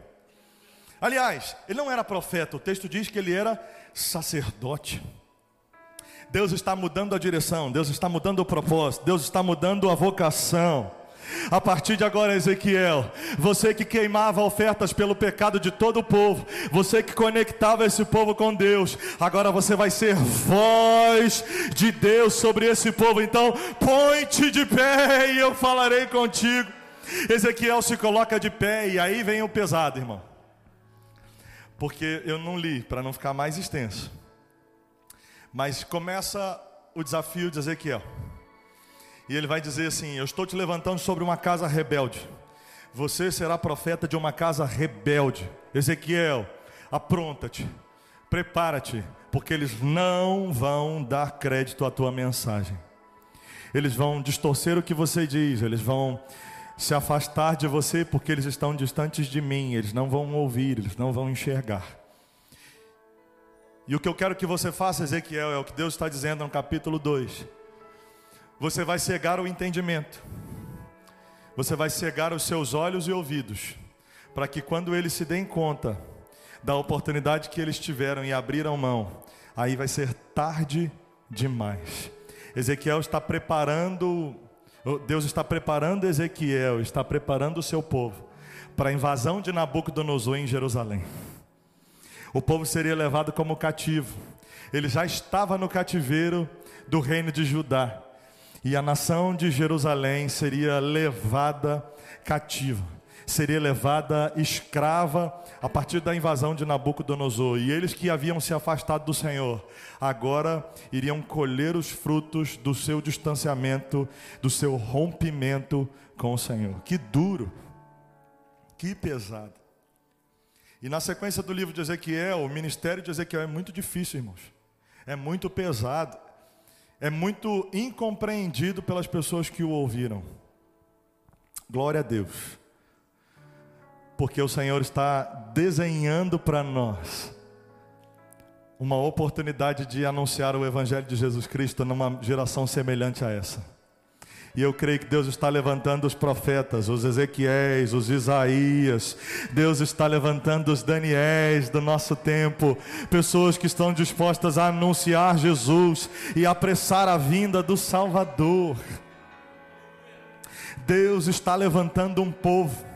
Aliás, ele não era profeta, o texto diz que ele era sacerdote. Deus está mudando a direção, Deus está mudando o propósito, Deus está mudando a vocação. A partir de agora, Ezequiel, você que queimava ofertas pelo pecado de todo o povo, você que conectava esse povo com Deus, agora você vai ser voz de Deus sobre esse povo. Então, põe-te de pé e eu falarei contigo. Ezequiel se coloca de pé e aí vem o pesado, irmão. Porque eu não li para não ficar mais extenso. Mas começa o desafio de Ezequiel. E ele vai dizer assim: Eu estou te levantando sobre uma casa rebelde. Você será profeta de uma casa rebelde. Ezequiel, apronta-te, prepara-te, porque eles não vão dar crédito à tua mensagem. Eles vão distorcer o que você diz, eles vão se afastar de você porque eles estão distantes de mim, eles não vão ouvir, eles não vão enxergar. E o que eu quero que você faça, Ezequiel, é o que Deus está dizendo no capítulo 2. Você vai cegar o entendimento, você vai cegar os seus olhos e ouvidos, para que quando eles se deem conta da oportunidade que eles tiveram e abriram mão, aí vai ser tarde demais. Ezequiel está preparando, Deus está preparando Ezequiel, está preparando o seu povo para a invasão de Nabucodonosor em Jerusalém. O povo seria levado como cativo. Ele já estava no cativeiro do reino de Judá. E a nação de Jerusalém seria levada cativa seria levada escrava a partir da invasão de Nabucodonosor. E eles que haviam se afastado do Senhor, agora iriam colher os frutos do seu distanciamento, do seu rompimento com o Senhor. Que duro, que pesado. E na sequência do livro de Ezequiel, o ministério de Ezequiel é muito difícil, irmãos. É muito pesado. É muito incompreendido pelas pessoas que o ouviram. Glória a Deus porque o Senhor está desenhando para nós uma oportunidade de anunciar o Evangelho de Jesus Cristo numa geração semelhante a essa. E eu creio que Deus está levantando os profetas, os Ezequiéis, os Isaías. Deus está levantando os Daniéis do nosso tempo. Pessoas que estão dispostas a anunciar Jesus e apressar a vinda do Salvador. Deus está levantando um povo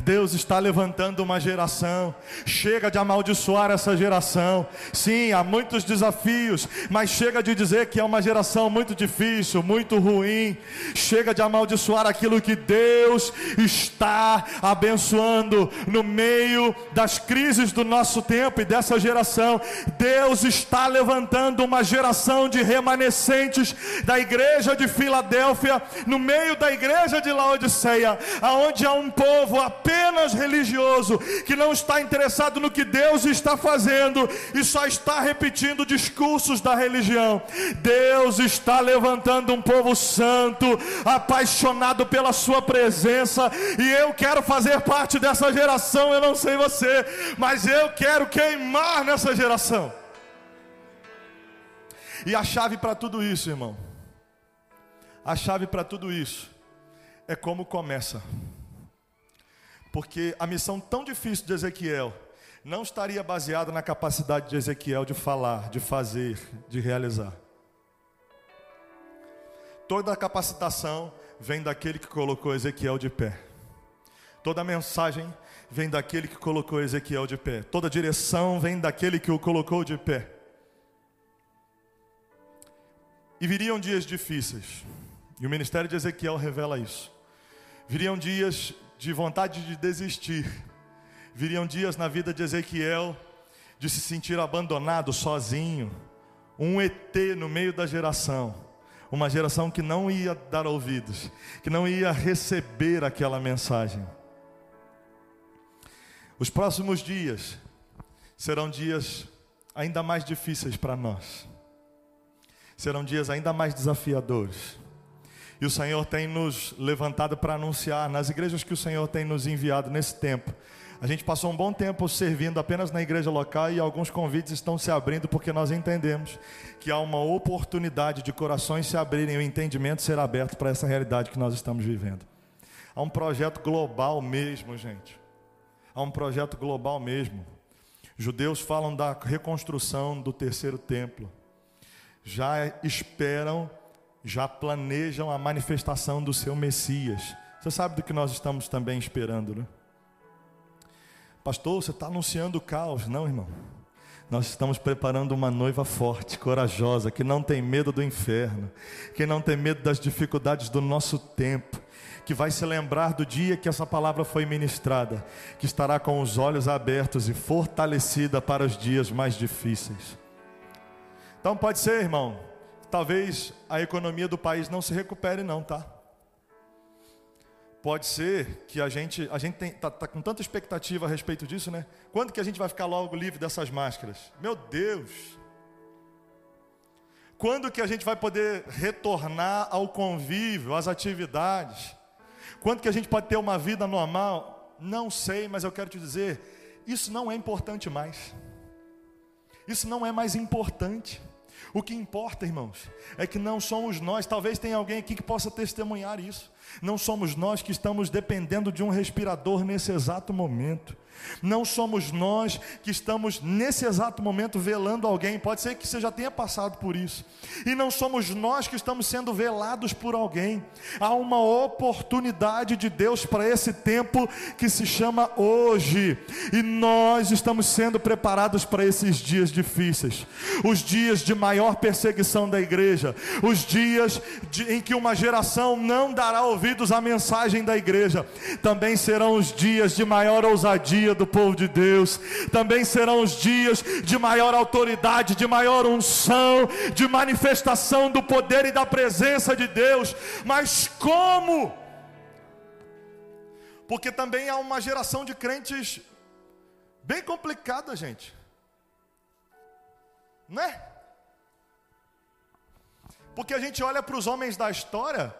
Deus está levantando uma geração. Chega de amaldiçoar essa geração. Sim, há muitos desafios, mas chega de dizer que é uma geração muito difícil, muito ruim. Chega de amaldiçoar aquilo que Deus está abençoando no meio das crises do nosso tempo e dessa geração. Deus está levantando uma geração de remanescentes da igreja de Filadélfia, no meio da igreja de Laodiceia, aonde há um povo apenas religioso, que não está interessado no que Deus está fazendo e só está repetindo discursos da religião. Deus está levantando um povo santo, apaixonado pela Sua presença, e eu quero fazer parte dessa geração. Eu não sei você, mas eu quero queimar nessa geração. E a chave para tudo isso, irmão, a chave para tudo isso é como começa. Porque a missão tão difícil de Ezequiel não estaria baseada na capacidade de Ezequiel de falar, de fazer, de realizar. Toda a capacitação vem daquele que colocou Ezequiel de pé. Toda a mensagem vem daquele que colocou Ezequiel de pé. Toda a direção vem daquele que o colocou de pé. E viriam dias difíceis. E o ministério de Ezequiel revela isso. Viriam dias de vontade de desistir. Viriam dias na vida de Ezequiel de se sentir abandonado, sozinho, um ET no meio da geração, uma geração que não ia dar ouvidos, que não ia receber aquela mensagem. Os próximos dias serão dias ainda mais difíceis para nós, serão dias ainda mais desafiadores. E o Senhor tem nos levantado para anunciar nas igrejas que o Senhor tem nos enviado nesse tempo. A gente passou um bom tempo servindo apenas na igreja local e alguns convites estão se abrindo porque nós entendemos que há uma oportunidade de corações se abrirem e o entendimento ser aberto para essa realidade que nós estamos vivendo. Há um projeto global mesmo, gente. Há um projeto global mesmo. Judeus falam da reconstrução do terceiro templo. Já esperam já planejam a manifestação do seu Messias. Você sabe do que nós estamos também esperando, né? Pastor, você está anunciando o caos. Não, irmão. Nós estamos preparando uma noiva forte, corajosa, que não tem medo do inferno, que não tem medo das dificuldades do nosso tempo, que vai se lembrar do dia que essa palavra foi ministrada, que estará com os olhos abertos e fortalecida para os dias mais difíceis. Então pode ser, irmão, talvez a economia do país não se recupere não, tá? Pode ser que a gente, a gente está tá com tanta expectativa a respeito disso, né? Quando que a gente vai ficar logo livre dessas máscaras? Meu Deus! Quando que a gente vai poder retornar ao convívio, às atividades? Quando que a gente pode ter uma vida normal? Não sei, mas eu quero te dizer, isso não é importante mais. Isso não é mais importante. O que importa, irmãos, é que não somos nós, talvez tenha alguém aqui que possa testemunhar isso. Não somos nós que estamos dependendo de um respirador nesse exato momento. Não somos nós que estamos nesse exato momento velando alguém, pode ser que você já tenha passado por isso. E não somos nós que estamos sendo velados por alguém. Há uma oportunidade de Deus para esse tempo que se chama hoje. E nós estamos sendo preparados para esses dias difíceis. Os dias de maior perseguição da igreja, os dias de, em que uma geração não dará ouvidos à mensagem da igreja. Também serão os dias de maior ousadia dia do povo de Deus, também serão os dias de maior autoridade, de maior unção, de manifestação do poder e da presença de Deus. Mas como? Porque também há uma geração de crentes bem complicada, gente. Né? Porque a gente olha para os homens da história,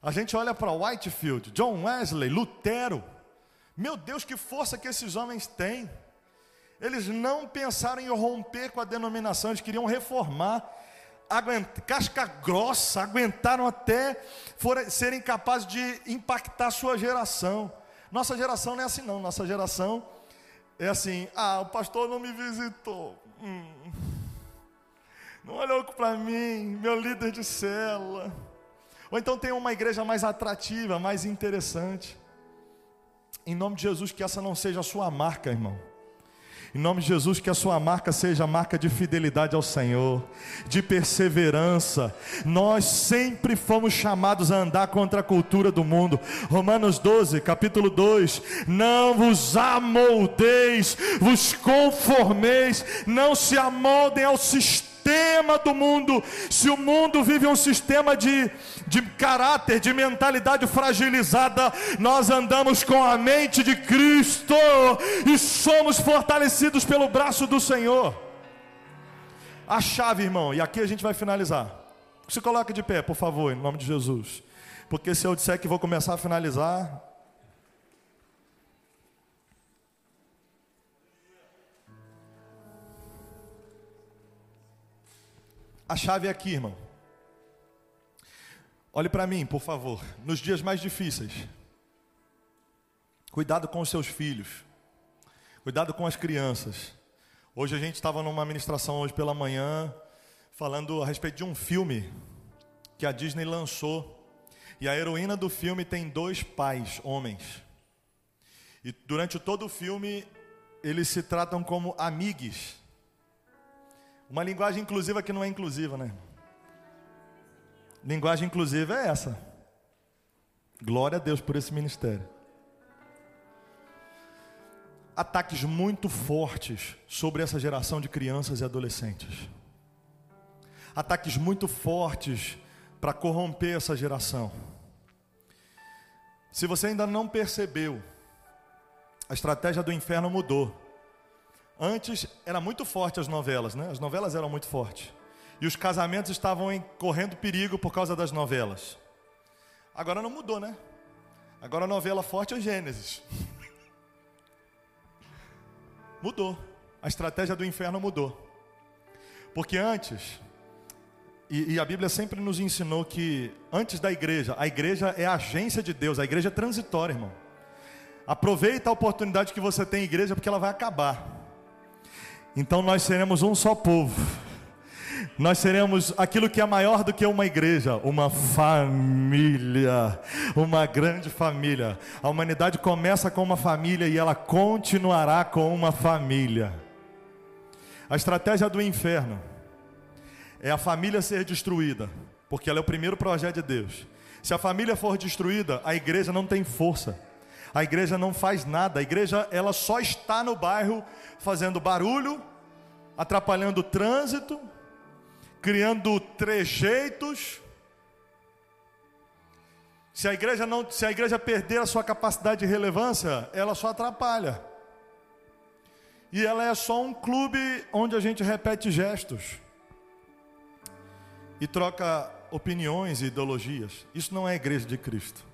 a gente olha para Whitefield, John Wesley, Lutero, meu Deus, que força que esses homens têm. Eles não pensaram em romper com a denominação, eles queriam reformar. casca grossa, aguentaram até forem, serem capazes de impactar sua geração. Nossa geração não é assim, não. Nossa geração é assim: ah, o pastor não me visitou. Hum. Não olhou para mim, meu líder de cela. Ou então tem uma igreja mais atrativa, mais interessante. Em nome de Jesus, que essa não seja a sua marca, irmão. Em nome de Jesus, que a sua marca seja a marca de fidelidade ao Senhor, de perseverança. Nós sempre fomos chamados a andar contra a cultura do mundo. Romanos 12, capítulo 2: Não vos amoldeis, vos conformeis, não se amoldem ao sistema sistema do mundo, se o mundo vive um sistema de, de caráter, de mentalidade fragilizada, nós andamos com a mente de Cristo e somos fortalecidos pelo braço do Senhor. A chave, irmão, e aqui a gente vai finalizar. Se coloca de pé, por favor, em nome de Jesus. Porque se eu disser que vou começar a finalizar, A chave é aqui, irmão. Olhe para mim, por favor. Nos dias mais difíceis, cuidado com os seus filhos, cuidado com as crianças. Hoje a gente estava numa ministração hoje pela manhã, falando a respeito de um filme que a Disney lançou. E a heroína do filme tem dois pais, homens. E durante todo o filme, eles se tratam como amigos. Uma linguagem inclusiva que não é inclusiva, né? Linguagem inclusiva é essa. Glória a Deus por esse ministério. Ataques muito fortes sobre essa geração de crianças e adolescentes. Ataques muito fortes para corromper essa geração. Se você ainda não percebeu, a estratégia do inferno mudou. Antes era muito forte as novelas, né? As novelas eram muito fortes. E os casamentos estavam correndo perigo por causa das novelas. Agora não mudou, né? Agora a novela forte é Gênesis. mudou. A estratégia do inferno mudou. Porque antes, e, e, a Bíblia sempre nos ensinou que antes da igreja, a igreja é a agência de Deus, a igreja é transitória, irmão. Aproveita a oportunidade que você tem em igreja, porque ela vai acabar. Então nós seremos um só povo. Nós seremos aquilo que é maior do que uma igreja, uma família, uma grande família. A humanidade começa com uma família e ela continuará com uma família. A estratégia do inferno é a família ser destruída, porque ela é o primeiro projeto de Deus. Se a família for destruída, a igreja não tem força. A igreja não faz nada. A igreja ela só está no bairro fazendo barulho, atrapalhando o trânsito, criando trejeitos. Se a igreja não, se a igreja perder a sua capacidade de relevância, ela só atrapalha. E ela é só um clube onde a gente repete gestos. e troca opiniões e ideologias. Isso não é igreja de Cristo.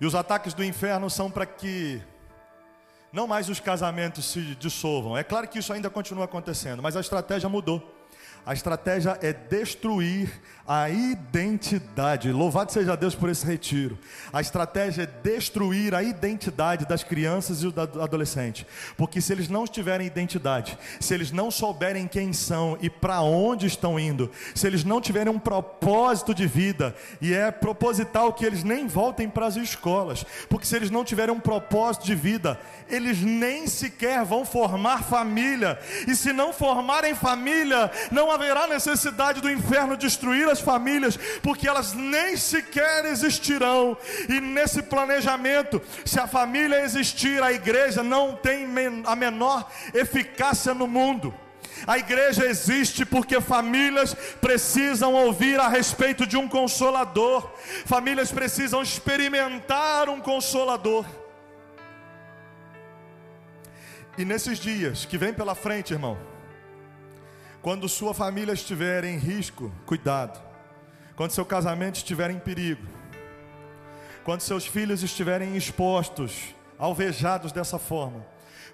E os ataques do inferno são para que não mais os casamentos se dissolvam. É claro que isso ainda continua acontecendo, mas a estratégia mudou. A estratégia é destruir a identidade. Louvado seja Deus por esse retiro. A estratégia é destruir a identidade das crianças e do adolescente. Porque se eles não tiverem identidade, se eles não souberem quem são e para onde estão indo, se eles não tiverem um propósito de vida, e é proposital que eles nem voltem para as escolas, porque se eles não tiverem um propósito de vida, eles nem sequer vão formar família. E se não formarem família, não haverá necessidade do inferno destruir as famílias, porque elas nem sequer existirão. E nesse planejamento, se a família existir, a igreja não tem a menor eficácia no mundo. A igreja existe porque famílias precisam ouvir a respeito de um consolador, famílias precisam experimentar um consolador. E nesses dias que vem pela frente, irmão, quando sua família estiver em risco, cuidado. Quando seu casamento estiver em perigo. Quando seus filhos estiverem expostos, alvejados dessa forma.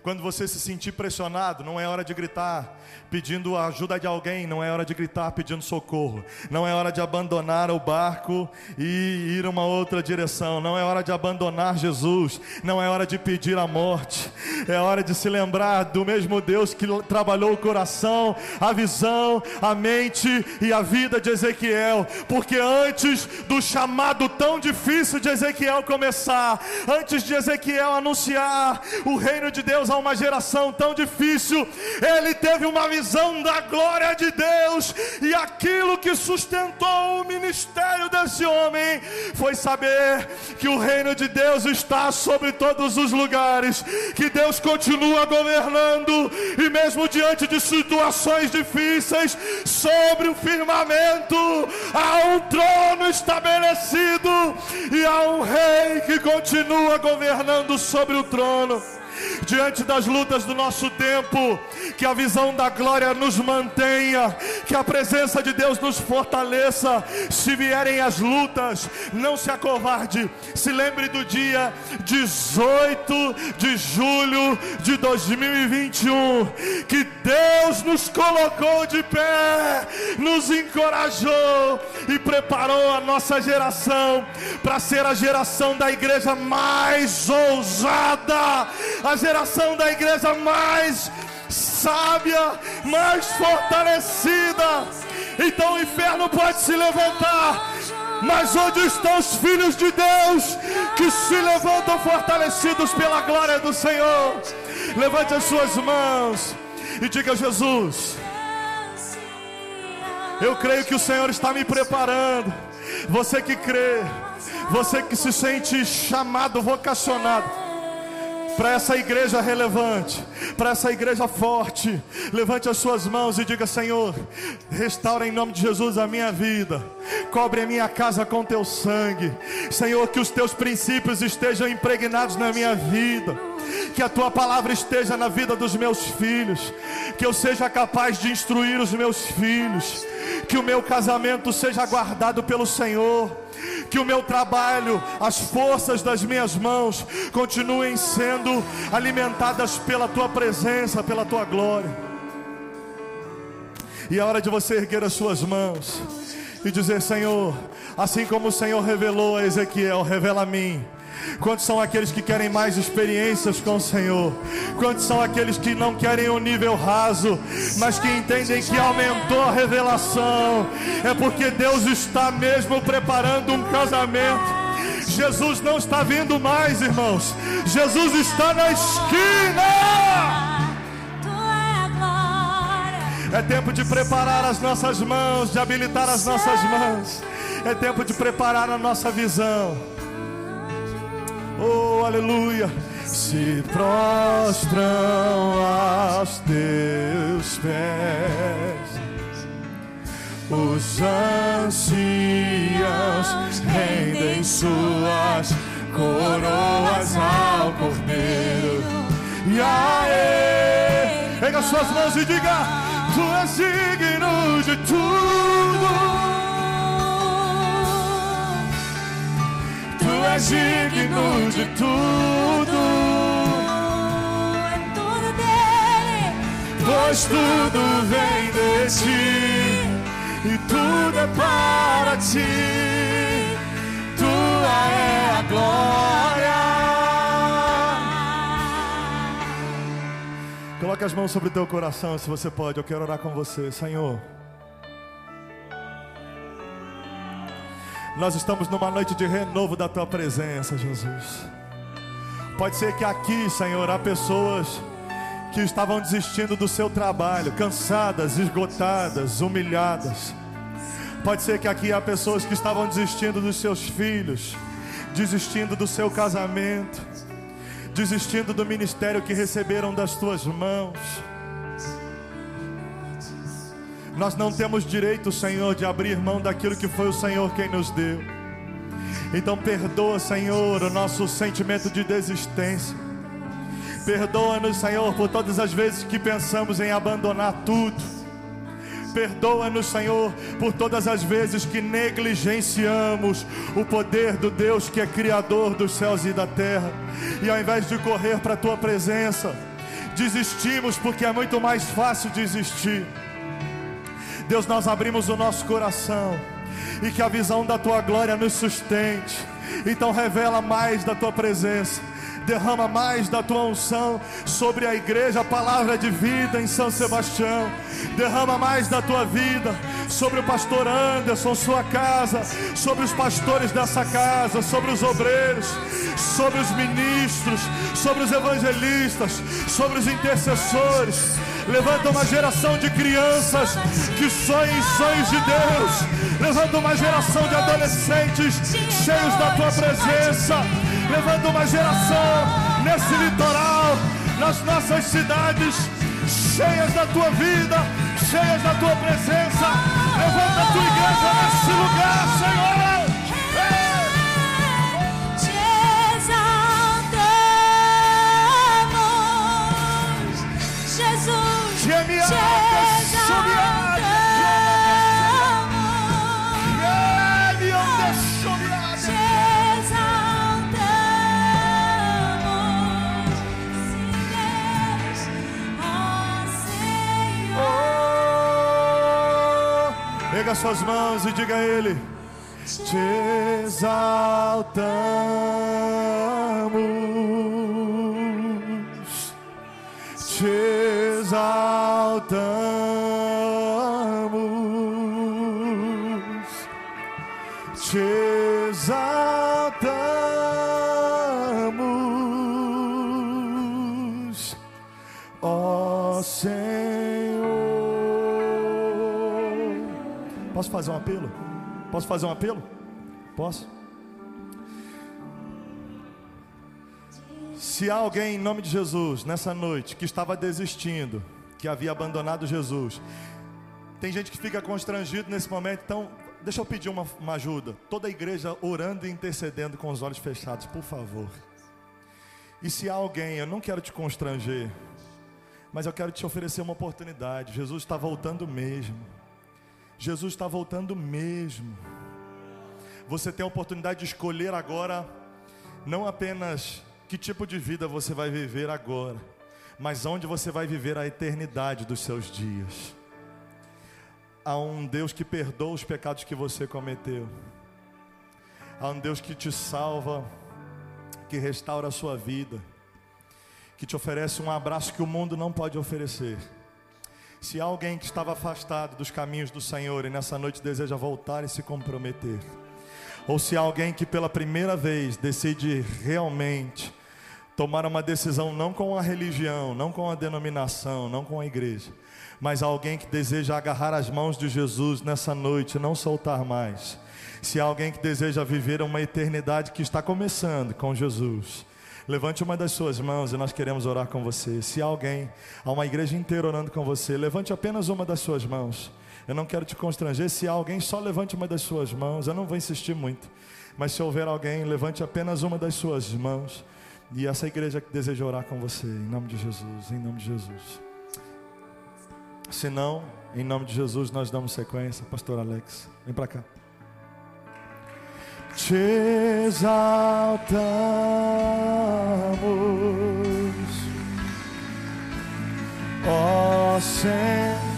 Quando você se sentir pressionado, não é hora de gritar, pedindo a ajuda de alguém, não é hora de gritar pedindo socorro, não é hora de abandonar o barco e ir uma outra direção, não é hora de abandonar Jesus, não é hora de pedir a morte, é hora de se lembrar do mesmo Deus que trabalhou o coração, a visão, a mente e a vida de Ezequiel, porque antes do chamado tão difícil de Ezequiel começar, antes de Ezequiel anunciar o reino de Deus a uma geração tão difícil, ele teve uma visão da glória de Deus, e aquilo que sustentou o ministério desse homem foi saber que o reino de Deus está sobre todos os lugares, que Deus continua governando, e mesmo diante de situações difíceis, sobre o firmamento há um trono estabelecido e há um rei que continua governando sobre o trono diante das lutas do nosso tempo, que a visão da glória nos mantenha, que a presença de Deus nos fortaleça. Se vierem as lutas, não se acovarde. Se lembre do dia 18 de julho de 2021, que Deus nos colocou de pé, nos encorajou e preparou a nossa geração para ser a geração da igreja mais ousada, a geração da igreja mais sábia, mais fortalecida. Então o inferno pode se levantar. Mas onde estão os filhos de Deus que se levantam fortalecidos pela glória do Senhor? Levante as suas mãos e diga: Jesus, eu creio que o Senhor está me preparando. Você que crê, você que se sente chamado, vocacionado para essa igreja relevante, para essa igreja forte. Levante as suas mãos e diga: Senhor, restaura em nome de Jesus a minha vida, cobre a minha casa com teu sangue. Senhor, que os teus princípios estejam impregnados na minha vida, que a tua palavra esteja na vida dos meus filhos, que eu seja capaz de instruir os meus filhos, que o meu casamento seja guardado pelo Senhor que o meu trabalho, as forças das minhas mãos continuem sendo alimentadas pela tua presença, pela tua glória. E é hora de você erguer as suas mãos e dizer: Senhor, assim como o Senhor revelou a Ezequiel, revela a mim Quantos são aqueles que querem mais experiências com o Senhor? Quantos são aqueles que não querem o um nível raso, mas que entendem que aumentou a revelação? É porque Deus está mesmo preparando um casamento. Jesus não está vindo mais, irmãos. Jesus está na esquina. É tempo de preparar as nossas mãos, de habilitar as nossas mãos. É tempo de preparar a nossa visão. Oh, aleluia. Se prostram aos teus pés. Os anciãos rendem suas coroas ao Cordeiro. E a Ele, pega suas mãos e diga: Tu és digno de tudo. És digno de tudo. É tudo dele. Pois tudo vem de ti e tudo é para ti. Tua é a glória. Coloque as mãos sobre o teu coração, se você pode. Eu quero orar com você, Senhor. Nós estamos numa noite de renovo da tua presença, Jesus. Pode ser que aqui, Senhor, há pessoas que estavam desistindo do seu trabalho, cansadas, esgotadas, humilhadas. Pode ser que aqui há pessoas que estavam desistindo dos seus filhos, desistindo do seu casamento, desistindo do ministério que receberam das tuas mãos. Nós não temos direito, Senhor, de abrir mão daquilo que foi o Senhor quem nos deu. Então perdoa, Senhor, o nosso sentimento de desistência. Perdoa-nos, Senhor, por todas as vezes que pensamos em abandonar tudo. Perdoa-nos, Senhor, por todas as vezes que negligenciamos o poder do Deus que é Criador dos céus e da terra. E ao invés de correr para a tua presença, desistimos porque é muito mais fácil desistir. Deus, nós abrimos o nosso coração e que a visão da tua glória nos sustente. Então, revela mais da tua presença, derrama mais da tua unção sobre a igreja, a palavra de vida em São Sebastião. Derrama mais da tua vida sobre o pastor Anderson, sua casa, sobre os pastores dessa casa, sobre os obreiros, sobre os ministros, sobre os evangelistas, sobre os intercessores. Levanta uma geração de crianças que sonham sonhos de Deus. Levanta uma geração de adolescentes cheios da tua presença. Levanta uma geração nesse litoral, nas nossas cidades, cheias da tua vida, cheias da tua presença. Levanta a tua igreja nesse lugar, Senhor. Pega suas mãos e diga a Ele: Te exaltamos, te exaltamos, te exaltamos, Posso fazer um apelo? Posso fazer um apelo? Posso? Se há alguém em nome de Jesus nessa noite que estava desistindo, que havia abandonado Jesus, tem gente que fica constrangido nesse momento, então deixa eu pedir uma, uma ajuda. Toda a igreja orando e intercedendo com os olhos fechados, por favor. E se há alguém, eu não quero te constranger, mas eu quero te oferecer uma oportunidade. Jesus está voltando mesmo. Jesus está voltando mesmo. Você tem a oportunidade de escolher agora, não apenas que tipo de vida você vai viver agora, mas onde você vai viver a eternidade dos seus dias. Há um Deus que perdoa os pecados que você cometeu. Há um Deus que te salva, que restaura a sua vida, que te oferece um abraço que o mundo não pode oferecer. Se há alguém que estava afastado dos caminhos do Senhor e nessa noite deseja voltar e se comprometer, ou se há alguém que pela primeira vez decide realmente tomar uma decisão não com a religião, não com a denominação, não com a igreja, mas alguém que deseja agarrar as mãos de Jesus nessa noite, não soltar mais. Se há alguém que deseja viver uma eternidade que está começando com Jesus, levante uma das suas mãos e nós queremos orar com você. Se alguém, há uma igreja inteira orando com você, levante apenas uma das suas mãos. Eu não quero te constranger. Se alguém, só levante uma das suas mãos. Eu não vou insistir muito. Mas se houver alguém, levante apenas uma das suas mãos. E essa igreja que deseja orar com você, em nome de Jesus, em nome de Jesus. Se não, em nome de Jesus, nós damos sequência. Pastor Alex, vem para cá. Te exaltamos, ó Senhor.